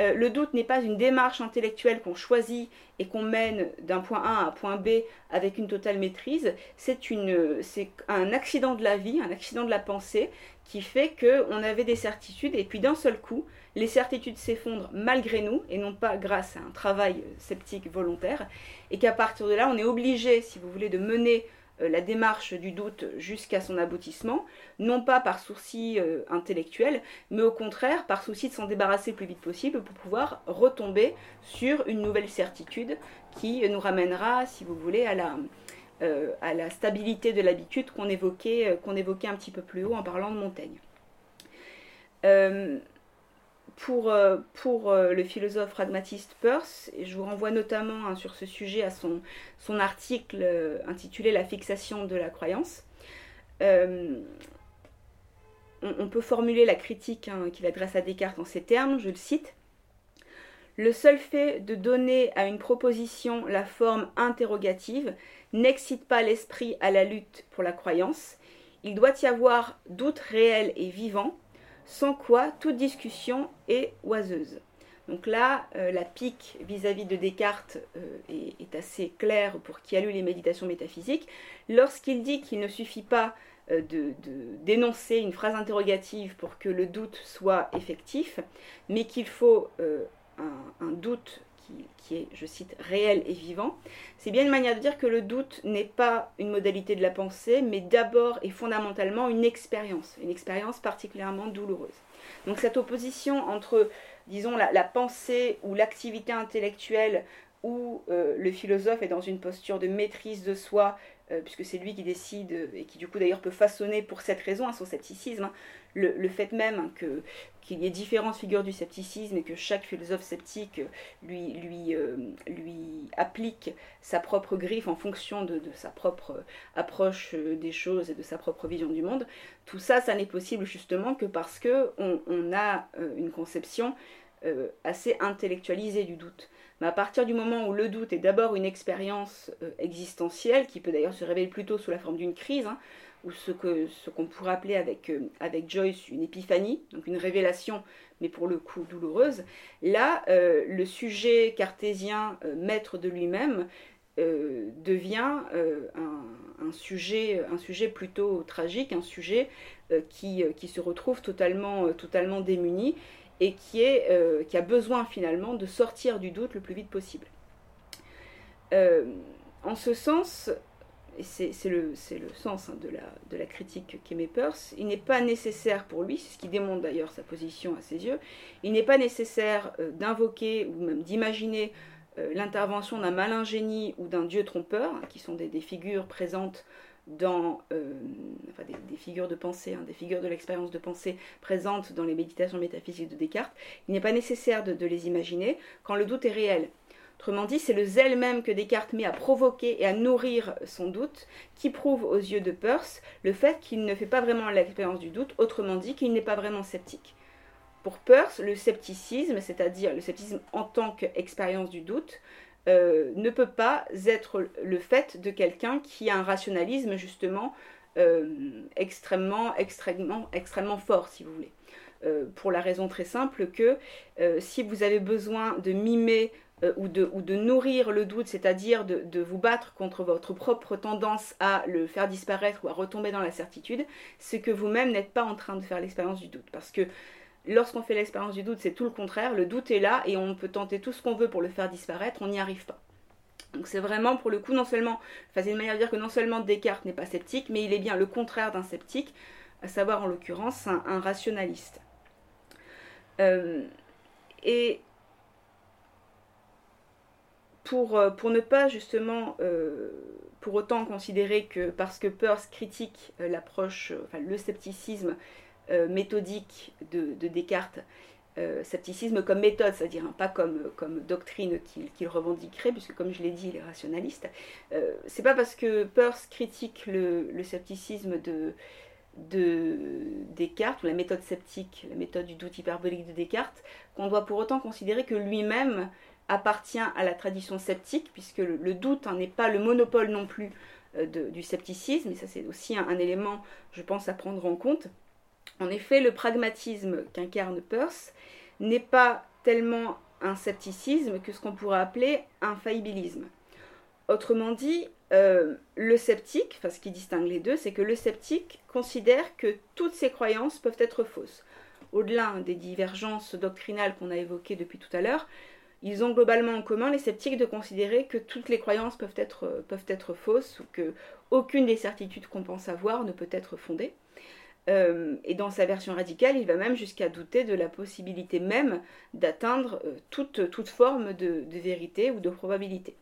Speaker 1: euh, le doute n'est pas une démarche intellectuelle qu'on choisit et qu'on mène d'un point A à un point B avec une totale maîtrise. C'est un accident de la vie, un accident de la pensée qui fait qu'on avait des certitudes et puis d'un seul coup, les certitudes s'effondrent malgré nous et non pas grâce à un travail sceptique volontaire et qu'à partir de là, on est obligé, si vous voulez, de mener la démarche du doute jusqu'à son aboutissement, non pas par souci euh, intellectuel, mais au contraire par souci de s'en débarrasser le plus vite possible pour pouvoir retomber sur une nouvelle certitude qui nous ramènera, si vous voulez, à la, euh, stabilité de l'habitude qu'on évoquait, qu'on évoquait un petit peu plus haut en parlant de Montaigne pour, euh, euh, le philosophe pragmatiste Peirce, et je vous renvoie notamment hein, sur ce sujet à son, son article euh, intitulé La fixation de la croyance, on, peut formuler la critique hein, qu'il adresse à Descartes en ces termes, je le cite. Le seul fait de donner à une proposition la forme interrogative n'excite pas l'esprit à la lutte pour la croyance. Il doit y avoir doute réel et vivant, sans quoi toute discussion est oiseuse. Donc là, euh, la pique vis-à-vis de Descartes euh, est, assez claire pour qui a lu les méditations métaphysiques. Lorsqu'il dit qu'il ne suffit pas euh, de, dénoncer une phrase interrogative pour que le doute soit effectif, mais qu'il faut un, doute qui, est, je cite, réel et vivant, c'est bien une manière de dire que le doute n'est pas une modalité de la pensée, mais d'abord et fondamentalement une expérience, une expérience particulièrement douloureuse. Donc cette opposition entre, disons, la, pensée ou l'activité intellectuelle où euh, le philosophe est dans une posture de maîtrise de soi, euh, puisque c'est lui qui décide et qui du coup d'ailleurs peut façonner pour cette raison, hein, son scepticisme, le, fait même que, qu'il y ait différentes figures du scepticisme et que chaque philosophe sceptique lui, lui, euh, lui applique sa propre griffe en fonction de, sa propre approche des choses et de sa propre vision du monde, tout ça, ça n'est possible justement que parce que on, a une conception assez intellectualisée du doute. Mais à partir du moment où le doute est d'abord une expérience euh, existentielle, qui peut d'ailleurs se révéler plutôt sous la forme d'une crise, hein, ou ce qu'on ce qu'on pourrait appeler avec, euh, avec Joyce une épiphanie, donc une révélation, mais pour le coup douloureuse, là, euh, le sujet cartésien maître de lui-même devient un, sujet, un sujet plutôt tragique, un sujet qui, qui, se retrouve totalement, totalement démuni et qui, est, euh, qui a besoin finalement de sortir du doute le plus vite possible. Euh, en ce sens, c'est le, sens hein, de, la, critique qu'émet Peirce, il n'est pas nécessaire pour lui, c'est ce qui démontre d'ailleurs sa position à ses yeux, il n'est pas nécessaire euh, d'invoquer ou même d'imaginer l'intervention d'un malin génie ou d'un dieu trompeur, hein, qui sont des, des figures présentes dans euh, des, figures de pensée, hein, des figures de l'expérience de pensée présentes dans les méditations métaphysiques de Descartes, il n'est pas nécessaire de, les imaginer quand le doute est réel. Autrement dit, c'est le zèle même que Descartes met à provoquer et à nourrir son doute qui prouve aux yeux de Peirce le fait qu'il ne fait pas vraiment l'expérience du doute, autrement dit qu'il n'est pas vraiment sceptique. Pour Peirce, le scepticisme, c'est-à-dire le scepticisme en tant qu'expérience du doute, euh, ne peut pas être le fait de quelqu'un qui a un rationalisme justement euh, extrêmement, extrêmement, extrêmement fort, si vous voulez. Euh, pour la raison très simple que si vous avez besoin de mimer ou, de, ou, de, nourrir le doute, c'est-à-dire de, de, vous battre contre votre propre tendance à le faire disparaître ou à retomber dans la certitude, c'est que vous-même n'êtes pas en train de faire l'expérience du doute. Parce que Lorsqu'on fait l'expérience du doute, c'est tout le contraire. Le doute est là et on peut tenter tout ce qu'on veut pour le faire disparaître, on n'y arrive pas. Donc c'est vraiment pour le coup non seulement, enfin c'est une manière de dire que non seulement Descartes n'est pas sceptique, mais il est bien le contraire d'un sceptique, à savoir en l'occurrence un, rationaliste. Euh, et pour, euh, pour, ne pas justement euh, pour autant considérer que parce que Peirce critique l'approche, enfin le scepticisme euh, méthodique de, Descartes, euh, scepticisme comme méthode, c'est-à-dire hein, pas comme, comme doctrine qu'il revendiquerait, puisque comme je l'ai dit, il est rationaliste. Euh, c'est pas parce que Peirce critique le, scepticisme de, de Descartes, ou la méthode sceptique, la méthode du doute hyperbolique de Descartes, qu'on doit pour autant considérer que lui-même appartient à la tradition sceptique, puisque le, doute hein, n'est pas le monopole non plus du scepticisme, et ça c'est aussi un, élément, je pense, à prendre en compte. En effet, le pragmatisme qu'incarne Peirce n'est pas tellement un scepticisme que ce qu'on pourrait appeler un faillibilisme. Autrement dit, euh, le sceptique, enfin ce qui distingue les deux, c'est que le sceptique considère que toutes ses croyances peuvent être fausses. Au-delà des divergences doctrinales qu'on a évoquées depuis tout à l'heure, ils ont globalement en commun, les sceptiques, de considérer que toutes les croyances peuvent être, être fausses ou que aucune des certitudes qu'on pense avoir ne peut être fondée. Euh, et dans sa version radicale, il va même jusqu'à douter de la possibilité même d'atteindre euh, toute, forme de, vérité ou de probabilité.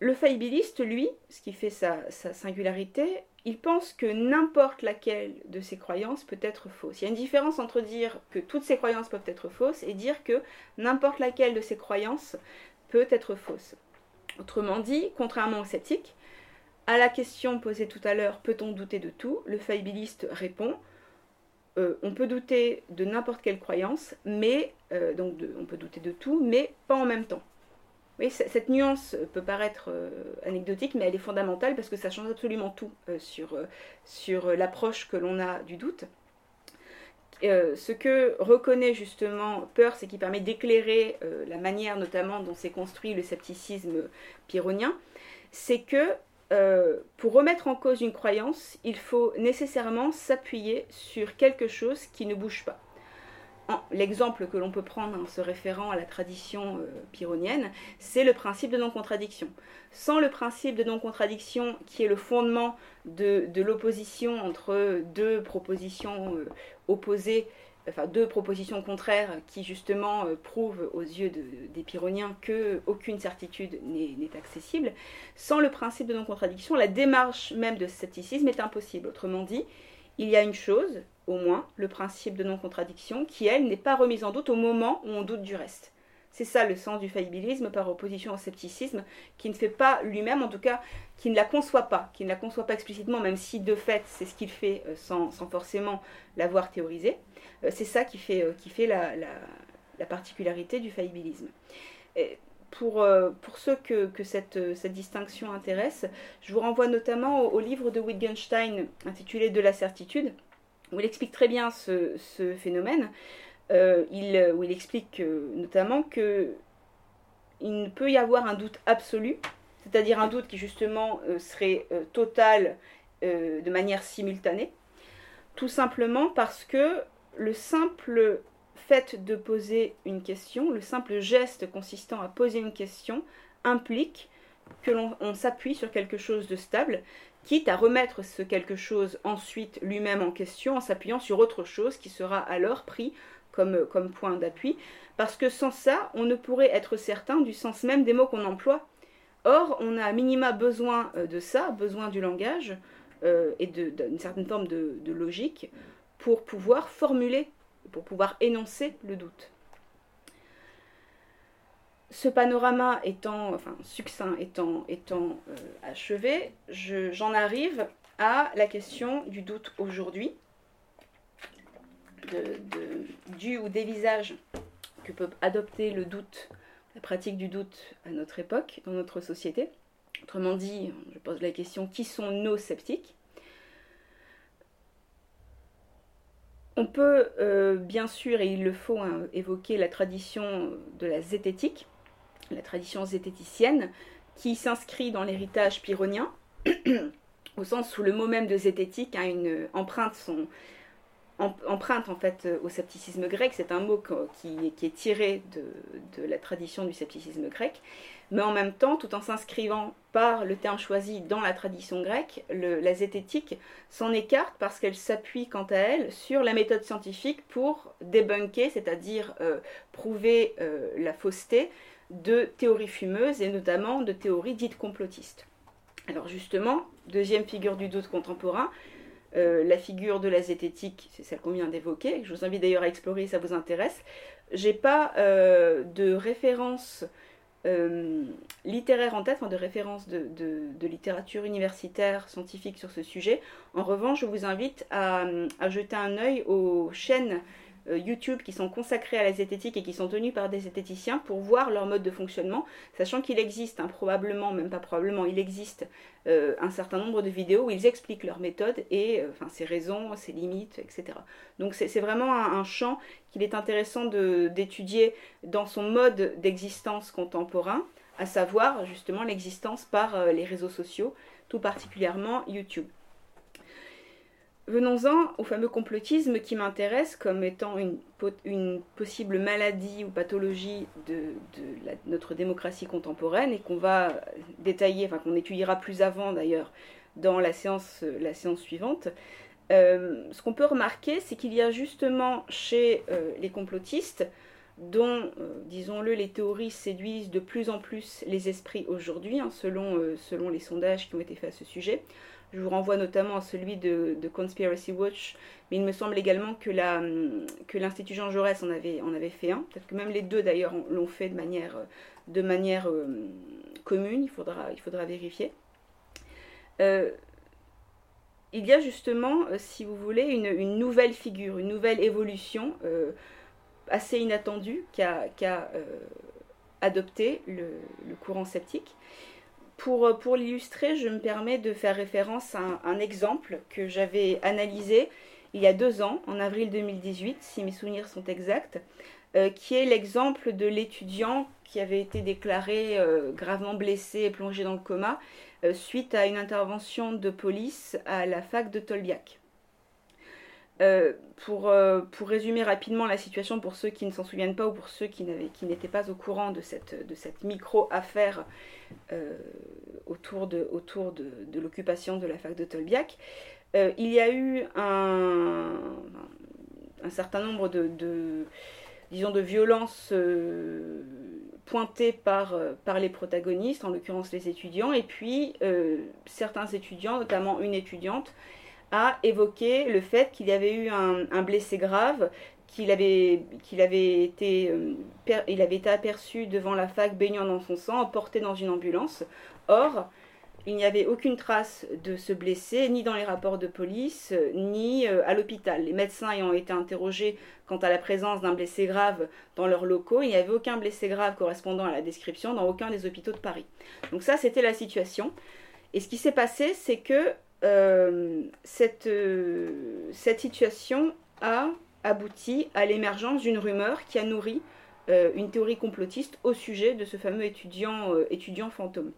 Speaker 1: Le faillibiliste, lui, ce qui fait sa, singularité, il pense que n'importe laquelle de ses croyances peut être fausse. Il y a une différence entre dire que toutes ses croyances peuvent être fausses et dire que n'importe laquelle de ses croyances peut être fausse. Autrement dit, contrairement aux sceptiques, à la question posée tout à l'heure, peut-on douter de tout? Le faillibiliste répond euh, on peut douter de n'importe quelle croyance, mais euh, donc on peut douter de tout, mais pas en même temps. Cette nuance peut paraître euh, anecdotique, mais elle est fondamentale parce que ça change absolument tout sur, sur l'approche que l'on a du doute. ce que reconnaît justement Peirce et qui permet d'éclairer la manière notamment dont s'est construit le scepticisme pyrrhonien, c'est que euh, pour remettre en cause une croyance, il faut nécessairement s'appuyer sur quelque chose qui ne bouge pas. L'exemple que l'on peut prendre en se référant à la tradition euh, pyrrhonienne, c'est le principe de non-contradiction. Sans le principe de non-contradiction, qui est le fondement de, l'opposition entre deux propositions euh, opposées, enfin deux propositions contraires qui justement euh, prouvent aux yeux des pyrrhoniens qu'aucune certitude n'est accessible, sans le principe de non-contradiction, la démarche même de scepticisme est impossible. Autrement dit, il y a une chose, au moins, le principe de non-contradiction, qui, elle, n'est pas remise en doute au moment où on doute du reste. C'est ça le sens du faillibilisme par opposition au scepticisme, qui ne fait pas lui-même, en tout cas, qui ne la conçoit pas, qui ne la conçoit pas explicitement, même si de fait c'est ce qu'il fait euh, sans, forcément l'avoir théorisé. Euh, c'est ça qui fait, euh, qui fait la, particularité du faillibilisme. pour, pour ceux que, cette, cette, distinction intéresse, je vous renvoie notamment au livre de Wittgenstein intitulé De la certitude, où il explique très bien ce, phénomène, euh, il, où il explique notamment que il ne peut y avoir un doute absolu, c'est-à-dire un doute qui justement euh, serait euh, total de manière simultanée, tout simplement parce que le simple fait de poser une question, le simple geste consistant à poser une question, implique que l'on s'appuie sur quelque chose de stable, quitte à remettre ce quelque chose ensuite lui-même en question en s'appuyant sur autre chose qui sera alors pris comme, point d'appui, parce que sans ça, on ne pourrait être certain du sens même des mots qu'on emploie. Or, on a à minima besoin euh, de ça, besoin du langage euh, et d'une certaine forme de logique pour pouvoir formuler, pour pouvoir énoncer le doute ce panorama étant, enfin succinct étant, euh, achevé, j'en arrive à la question du doute aujourd'hui, du ou des visages que peut adopter le doute, la pratique du doute à notre époque, dans notre société. Autrement dit, je pose la question qui sont nos sceptiques? On peut euh, bien sûr, et il le faut, hein, évoquer la tradition de la zététique, la tradition zététicienne, qui s'inscrit dans l'héritage pyrrhonien, (clears throat) au sens où le mot même de zététique a une empreinte, son, empreinte en fait au scepticisme grec. C'est un mot qui, est tiré de, la tradition du scepticisme grec, mais en même temps, tout en s'inscrivant par le terme choisi dans la tradition grecque, la zététique s'en écarte parce qu'elle s'appuie quant à elle sur la méthode scientifique pour débunker, c'est-à-dire euh, prouver euh, la fausseté de théories fumeuses et notamment de théories dites complotistes. Alors justement, deuxième figure du doute contemporain, euh, la figure de la zététique, c'est celle qu'on vient d'évoquer, je vous invite d'ailleurs à explorer si ça vous intéresse. J'ai pas euh, de référence euh, littéraire en tête, enfin de référence de, littérature universitaire, scientifique sur ce sujet. En revanche, je vous invite à, jeter un œil aux chaînes YouTube qui sont consacrés à la zététique et qui sont tenus par des zététiciens pour voir leur mode de fonctionnement, sachant qu'il existe, hein, probablement, même pas probablement, il existe euh, un certain nombre de vidéos où ils expliquent leur méthode et euh, ses raisons, ses limites, etc. Donc c'est vraiment un, champ qu'il est intéressant d'étudier dans son mode d'existence contemporain, à savoir justement l'existence par les réseaux sociaux, tout particulièrement YouTube. Venons-en au fameux complotisme qui m'intéresse comme étant une, possible maladie ou pathologie de, notre démocratie contemporaine et qu'on va détailler, enfin qu'on étudiera plus avant d'ailleurs dans la séance, suivante. Euh, ce qu'on peut remarquer, c'est qu'il y a justement chez euh, les complotistes, dont, euh, disons-le, les théories séduisent de plus en plus les esprits aujourd'hui, hein, selon les sondages qui ont été faits à ce sujet, je vous renvoie notamment à celui de, Conspiracy Watch, mais il me semble également que, l'Institut Jean Jaurès en avait, en avait fait un. Peut-être que même les deux d'ailleurs l'ont fait de manière, de manière euh, commune, il faudra, il faudra vérifier. Euh, il y a justement, euh, si vous voulez, une, nouvelle figure, une nouvelle évolution assez inattendue qu'a adopté le, courant sceptique. Euh, pour, l'illustrer, je me permets de faire référence à un, exemple que j'avais analysé il y a deux ans, en avril 2018, si mes souvenirs sont exacts, euh, qui est l'exemple de l'étudiant qui avait été déclaré euh, gravement blessé et plongé dans le coma suite à une intervention de police à la fac de Tolbiac. Euh, pour, euh, pour, résumer rapidement la situation pour ceux qui ne s'en souviennent pas ou pour ceux qui n'étaient pas au courant de cette, micro-affaire euh, autour, de, l'occupation de la fac de Tolbiac, il y a eu un, certain nombre de, disons, de violences pointées par les protagonistes, en l'occurrence les étudiants, et puis certains étudiants, notamment une étudiante, a évoqué le fait qu'il y avait eu un, blessé grave, qu'il avait, avait, été, euh, avait été aperçu devant la fac baignant dans son sang, emporté dans une ambulance. Or, il n'y avait aucune trace de ce blessé, ni dans les rapports de police, ni euh, à l'hôpital. Les médecins ayant été interrogés quant à la présence d'un blessé grave dans leurs locaux, il n'y avait aucun blessé grave correspondant à la description dans aucun des hôpitaux de Paris. Donc ça, c'était la situation. Et ce qui s'est passé, c'est que euh, cette, euh, cette situation a abouti à l'émergence d'une rumeur qui a nourri euh, une théorie complotiste au sujet de ce fameux étudiant, étudiant fantôme.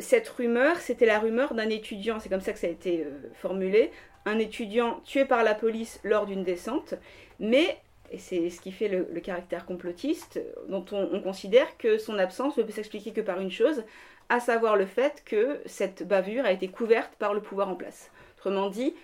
Speaker 1: cette rumeur, c'était la rumeur d'un étudiant, c'est comme ça que ça a été formulé, un étudiant tué par la police lors d'une descente, mais, et c'est ce qui fait le, caractère complotiste, dont on, on, considère que son absence ne peut s'expliquer que par une chose, à savoir le fait que cette bavure a été couverte par le pouvoir en place. Autrement dit,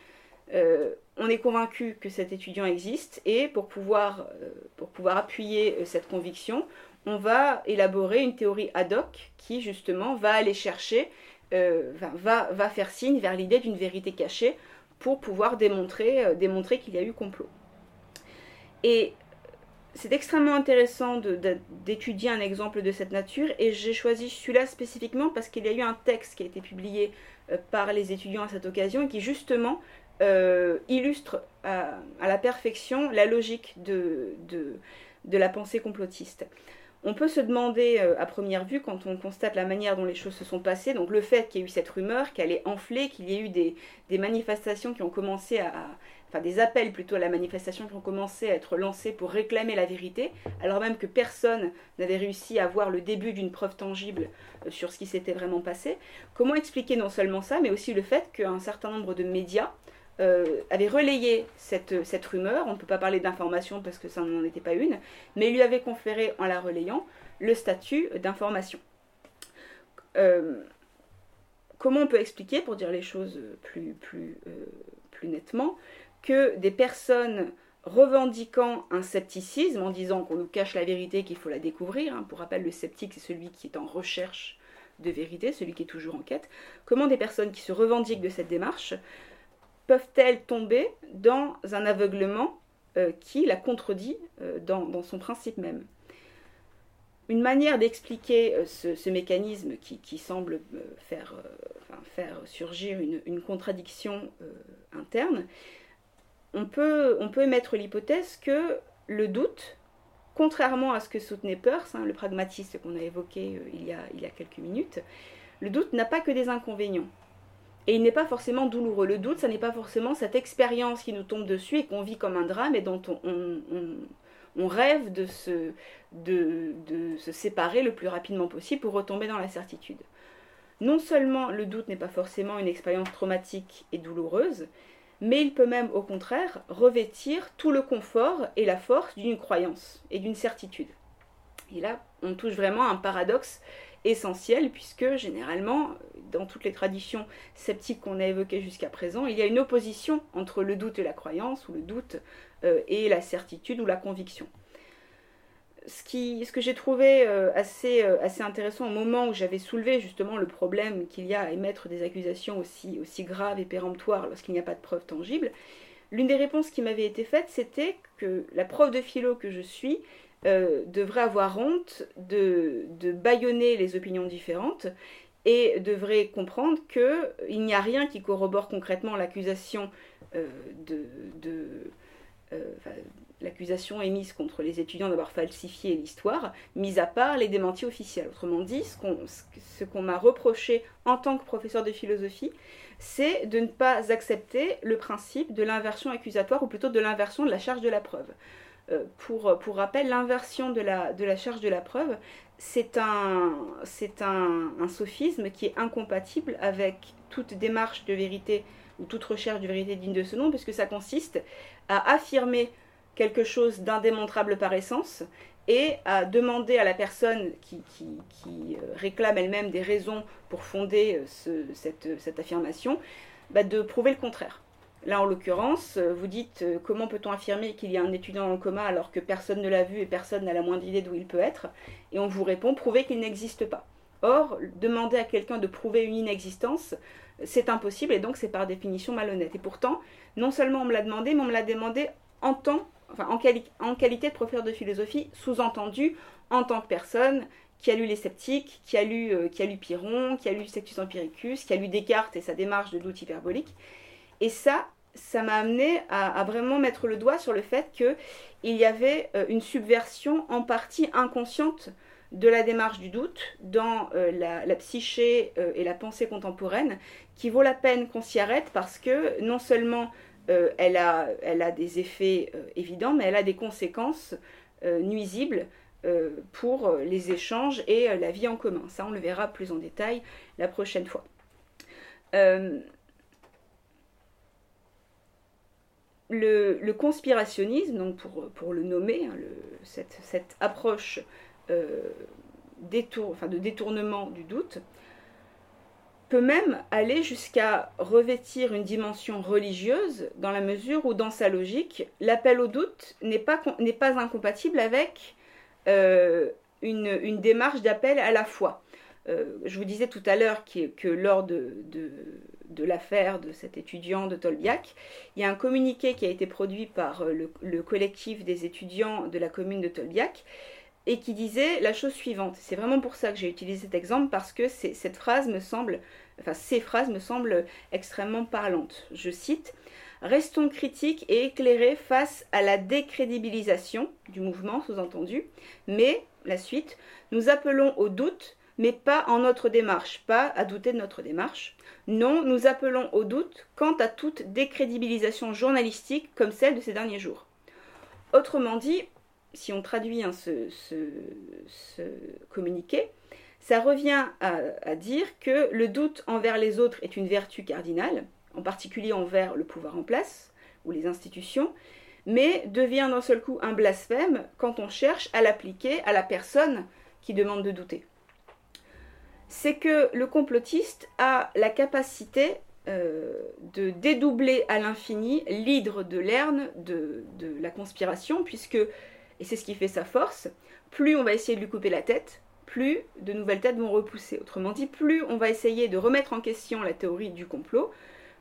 Speaker 1: euh, on est convaincu que cet étudiant existe et pour pouvoir, euh, pour pouvoir appuyer euh, cette conviction, on va élaborer une théorie ad hoc qui justement va aller chercher, va, va, faire signe vers l'idée d'une vérité cachée pour pouvoir démontrer, démontrer qu'il y a eu complot. Et c'est extrêmement intéressant d'étudier un exemple de cette nature et j'ai choisi celui-là spécifiquement parce qu'il y a eu un texte qui a été publié euh, par les étudiants à cette occasion et qui justement euh, illustre à, la perfection la logique de, la pensée complotiste. On peut se demander euh, à première vue, quand on constate la manière dont les choses se sont passées, donc le fait qu'il y ait eu cette rumeur, qu'elle ait enflé, qu'il y ait eu des manifestations qui ont commencé à, des appels plutôt à la manifestation qui ont commencé à être lancés pour réclamer la vérité, alors même que personne n'avait réussi à voir le début d'une preuve tangible euh, sur ce qui s'était vraiment passé. Comment expliquer non seulement ça, mais aussi le fait qu'un certain nombre de médias euh, avaient relayé cette, cette rumeur, on ne peut pas parler d'information parce que ça n'en était pas une, mais lui avait conféré en la relayant le statut d'information. Euh, comment on peut expliquer, pour dire les choses plus, plus, plus nettement, que des personnes revendiquant un scepticisme en disant qu'on nous cache la vérité, qu'il faut la découvrir. Hein. Pour rappel, le sceptique, c'est celui qui est en recherche de vérité, celui qui est toujours en quête. Comment des personnes qui se revendiquent de cette démarche peuvent-elles tomber dans un aveuglement euh, qui la contredit euh, dans, son principe même? Une manière d'expliquer euh, ce, mécanisme qui, semble faire, surgir une contradiction interne, on peut, émettre l'hypothèse que le doute, contrairement à ce que soutenait Peirce, hein, le pragmatiste qu'on a évoqué euh, il, y a, quelques minutes, le doute n'a pas que des inconvénients. Et il n'est pas forcément douloureux. Le doute, ça n'est pas forcément cette expérience qui nous tombe dessus et qu'on vit comme un drame et dont on, rêve de se, de se séparer le plus rapidement possible pour retomber dans la certitude. Non seulement le doute n'est pas forcément une expérience traumatique et douloureuse, mais il peut même au contraire revêtir tout le confort et la force d'une croyance et d'une certitude. Et là, on touche vraiment un paradoxe essentiel puisque généralement, dans toutes les traditions sceptiques qu'on a évoquées jusqu'à présent, il y a une opposition entre le doute et la croyance, ou le doute euh, et la certitude ou la conviction ce, que j'ai trouvé euh, assez, euh, assez intéressant au moment où j'avais soulevé justement le problème qu'il y a à émettre des accusations aussi, graves et péremptoires lorsqu'il n'y a pas de preuves tangibles, l'une des réponses qui m'avait été faite, c'était que la prof de philo que je suis euh, devrait avoir honte de, de bâillonner les opinions différentes et devrait comprendre qu'il n'y a rien qui corrobore concrètement l'accusation de l'accusation émise contre les étudiants d'avoir falsifié l'histoire, mis à part les démentis officiels. Autrement dit, ce qu'on m'a reproché en tant que professeur de philosophie, c'est de ne pas accepter le principe de l'inversion accusatoire, ou plutôt de l'inversion de la charge de la preuve. Euh, pour, rappel, l'inversion de la, charge de la preuve, c'est un, c'est un, un, sophisme qui est incompatible avec toute démarche de vérité ou toute recherche de vérité digne de ce nom, puisque ça consiste à affirmer quelque chose d'indémontrable par essence et à demander à la personne qui, euh, réclame elle-même des raisons pour fonder euh, ce, cette, affirmation bah de prouver le contraire. Là, en l'occurrence, euh, vous dites comment peut-on affirmer qu'il y a un étudiant en coma alors que personne ne l'a vu et personne n'a la moindre idée d'où il peut être? Et on vous répond prouver qu'il n'existe pas. Or, demander à quelqu'un de prouver une inexistence, c'est impossible et donc c'est par définition malhonnête. Et pourtant, non seulement on me l'a demandé, mais on me l'a demandé en tant enfin, en, quali en, qualité de professeur de philosophie, sous-entendu en tant que personne qui a lu les sceptiques, qui a lu, euh, qui a lu Pyrrhon, qui a lu Sectus Empiricus, qui a lu Descartes et sa démarche de doute hyperbolique. Et ça, ça m'a amené à, vraiment mettre le doigt sur le fait qu'il y avait euh, une subversion en partie inconsciente de la démarche du doute dans euh, la, psyché et la pensée contemporaine qui vaut la peine qu'on s'y arrête parce que non seulement euh, elle, a, des effets euh, évidents, mais elle a des conséquences euh, nuisibles pour les échanges et la vie en commun. Ça, on le verra plus en détail la prochaine fois. Le, conspirationnisme, donc pour, le nommer, hein, cette, approche de détournement du doute, peut même aller jusqu'à revêtir une dimension religieuse dans la mesure où dans sa logique, l'appel au doute n'est pas, pas incompatible avec euh, une, une, démarche d'appel à la foi. Euh, je vous disais tout à l'heure que, que, lors de, de, de l'affaire de cet étudiant de Tolbiac, il y a un communiqué qui a été produit par le, le collectif des étudiants de la commune de Tolbiac et qui disait la chose suivante. C'est vraiment pour ça que j'ai utilisé cet exemple parce que cette phrase me semble, enfin ces phrases me semblent extrêmement parlantes. Je cite Restons critiques et éclairés face à la décrédibilisation du mouvement, sous-entendu, mais, la suite, nous appelons au doute, mais pas en notre démarche, pas à douter de notre démarche. Non, nous appelons au doute quant à toute décrédibilisation journalistique comme celle de ces derniers jours. Autrement dit, si on traduit hein, ce, communiqué, ça revient à, dire que le doute envers les autres est une vertu cardinale, en particulier envers le pouvoir en place ou les institutions, mais devient d'un seul coup un blasphème quand on cherche à l'appliquer à la personne qui demande de douter. C'est que le complotiste a la capacité euh, de dédoubler à l'infini l'hydre de Lerne de, de la conspiration, puisque et c'est ce qui fait sa force, plus on va essayer de lui couper la tête, plus de nouvelles têtes vont repousser. Autrement dit, plus on va essayer de remettre en question la théorie du complot,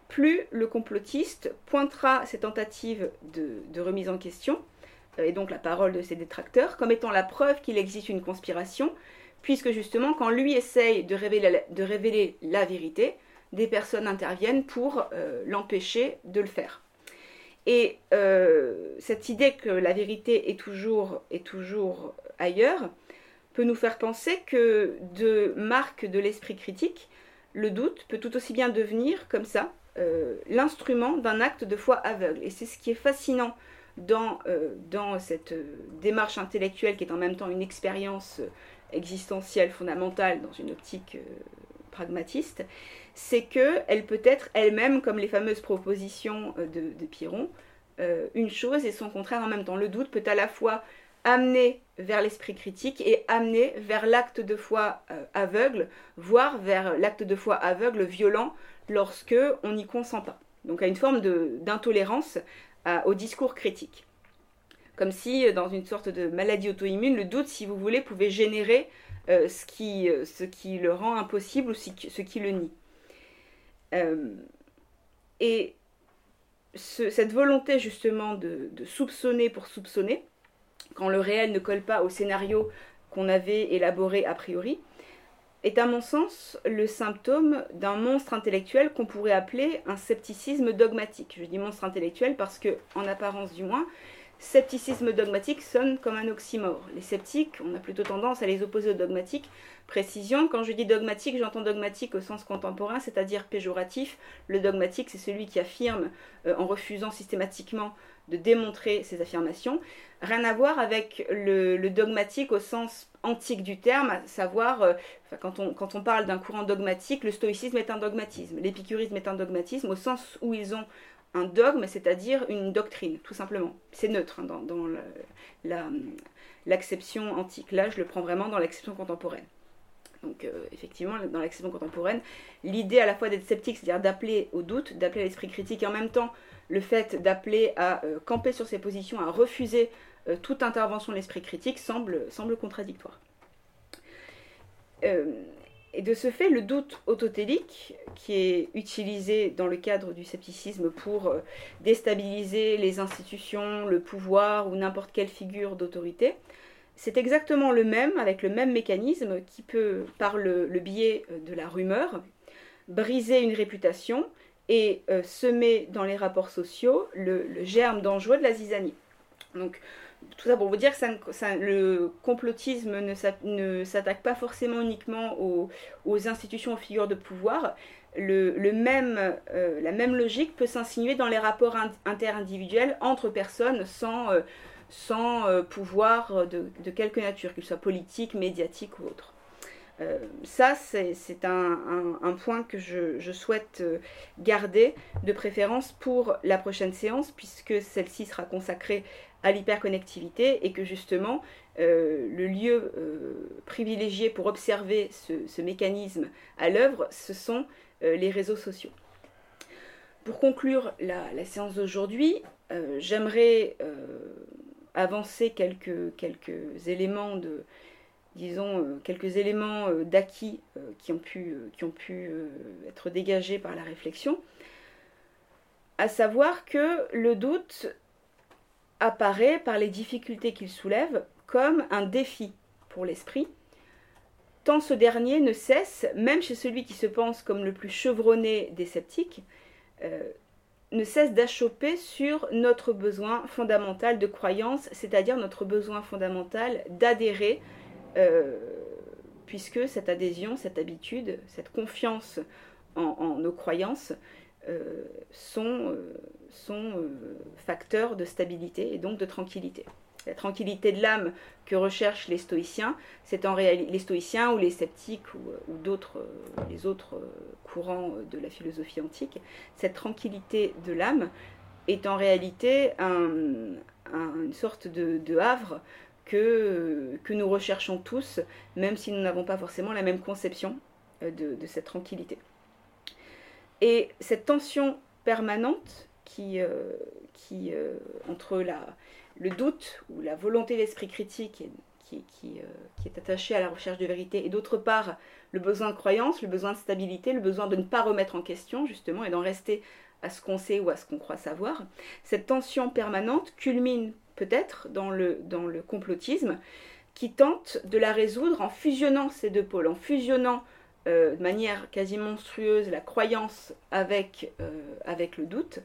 Speaker 1: plus le complotiste pointera ses tentatives de, remise en question, euh, et donc la parole de ses détracteurs, comme étant la preuve qu'il existe une conspiration, puisque justement, quand lui essaye de révéler la, de révéler la vérité, des personnes interviennent pour euh, l'empêcher de le faire. Et euh, cette idée que la vérité est toujours, est toujours ailleurs peut nous faire penser que de marque de l'esprit critique, le doute peut tout aussi bien devenir, comme ça, euh, l'instrument d'un acte de foi aveugle. Et c'est ce qui est fascinant dans, euh, cette démarche intellectuelle qui est en même temps une expérience existentielle fondamentale dans une optique pragmatiste, c'est qu'elle peut être elle-même, comme les fameuses propositions euh, de, de Piron, euh, une chose et son contraire en même temps. Le doute peut à la fois amener vers l'esprit critique et amener vers l'acte de foi euh, aveugle, voire vers l'acte de foi aveugle violent lorsque on n'y consent pas. Donc à une forme d'intolérance au discours critique. Comme si, dans une sorte de maladie auto-immune, le doute, si vous voulez, pouvait générer euh, ce, qui, le rend impossible ou ce qui le nie. Euh, et ce, cette volonté justement de, soupçonner pour soupçonner, quand le réel ne colle pas au scénario qu'on avait élaboré a priori, est à mon sens le symptôme d'un monstre intellectuel qu'on pourrait appeler un scepticisme dogmatique. Je dis monstre intellectuel parce que, en apparence du moins, scepticisme dogmatique sonne comme un oxymore. Les sceptiques, on a plutôt tendance à les opposer aux dogmatiques. Précision, quand je dis dogmatique, j'entends dogmatique au sens contemporain, c'est-à-dire péjoratif. Le dogmatique, c'est celui qui affirme euh, en refusant systématiquement de démontrer ses affirmations. Rien à voir avec le, dogmatique au sens antique du terme, à savoir, euh, quand, on, quand on parle d'un courant dogmatique, le stoïcisme est un dogmatisme, l'épicurisme est un dogmatisme au sens où ils ont un dogme, c'est-à-dire une doctrine, tout simplement. C'est neutre hein, dans, l'acception antique. Là, je le prends vraiment dans l'acception contemporaine. Donc, euh, effectivement, dans l'acception contemporaine, l'idée à la fois d'être sceptique, c'est-à-dire d'appeler au doute, d'appeler à l'esprit critique, et en même temps, le fait d'appeler à euh, camper sur ses positions, à refuser euh, toute intervention de l'esprit critique, semble, contradictoire. Et de ce fait, le doute autotélique, qui est utilisé dans le cadre du scepticisme pour déstabiliser les institutions, le pouvoir ou n'importe quelle figure d'autorité, c'est exactement le même, avec le même mécanisme, qui peut, par le, biais euh, de la rumeur, briser une réputation et euh, semer dans les rapports sociaux le, germe dangereux de la zizanie. Donc, tout ça pour vous dire que le complotisme ne s'attaque pas forcément uniquement aux, institutions, aux figures de pouvoir. Euh, la même logique peut s'insinuer dans les rapports interindividuels entre personnes sans, sans euh, pouvoir de, quelque nature, qu'il soit politique, médiatique ou autre. ça, c'est un, point que je, souhaite garder, de préférence pour la prochaine séance, puisque celle-ci sera consacrée à l'hyperconnectivité et que justement euh, le lieu euh, privilégié pour observer ce, mécanisme à l'œuvre, ce sont euh, les réseaux sociaux. Pour conclure la, séance d'aujourd'hui, j'aimerais avancer quelques, éléments quelques éléments d'acquis qui ont pu, qui ont pu être dégagés par la réflexion, à savoir que le doute apparaît par les difficultés qu'il soulève comme un défi pour l'esprit, tant ce dernier ne cesse, même chez celui qui se pense comme le plus chevronné des sceptiques, euh, ne cesse d'achoper sur notre besoin fondamental de croyance, c'est-à-dire notre besoin fondamental d'adhérer, euh, puisque cette adhésion, cette habitude, cette confiance en nos croyances euh, sont, euh, sont facteurs de stabilité et donc de tranquillité. La tranquillité de l'âme que recherchent les stoïciens, c'est en réalité les stoïciens ou les sceptiques ou, d'autres, les autres courants de la philosophie antique. Cette tranquillité de l'âme est en réalité une sorte de, havre que, nous recherchons tous, même si nous n'avons pas forcément la même conception de cette tranquillité. Et cette tension permanente qui, euh, euh, entre le doute ou la volonté d'esprit critique euh, qui, est attachée à la recherche de vérité, et d'autre part le besoin de croyance, le besoin de stabilité, le besoin de ne pas remettre en question justement et d'en rester à ce qu'on sait ou à ce qu'on croit savoir, cette tension permanente culmine peut-être dans le, complotisme qui tente de la résoudre en fusionnant ces deux pôles, en fusionnant de manière quasi monstrueuse la croyance avec le doute,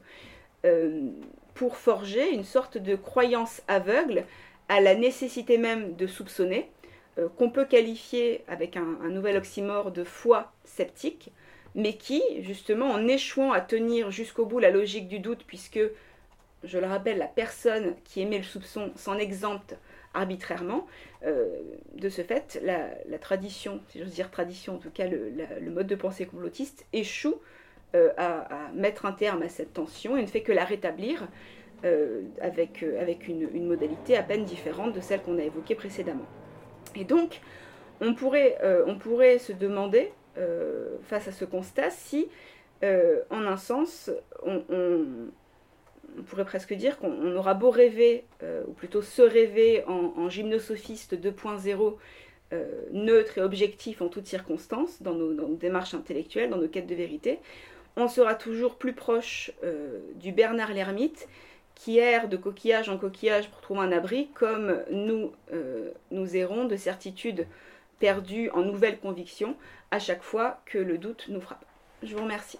Speaker 1: euh, pour forger une sorte de croyance aveugle à la nécessité même de soupçonner, qu'on peut qualifier avec un, nouvel oxymore de foi sceptique, mais qui, justement, en échouant à tenir jusqu'au bout la logique du doute, puisque, je le rappelle, la personne qui émet le soupçon s'en exempte arbitrairement. Euh, de ce fait, la, tradition, si j'ose dire tradition, en tout cas le, mode de pensée complotiste, échoue euh, à, mettre un terme à cette tension et ne fait que la rétablir euh, avec, avec une, modalité à peine différente de celle qu'on a évoquée précédemment. Et donc, on pourrait, on pourrait se demander, face à ce constat, si, en un sens, on, pourrait presque dire qu'on aura beau rêver, euh, ou plutôt se rêver en, gymnosophiste 2.0, euh, neutre et objectif en toutes circonstances, dans nos, démarches intellectuelles, dans nos quêtes de vérité, on sera toujours plus proche euh, du Bernard l'ermite, qui erre de coquillage en coquillage pour trouver un abri, comme nous, nous errons de certitude perdue en nouvelles convictions à chaque fois que le doute nous frappe. Je vous remercie.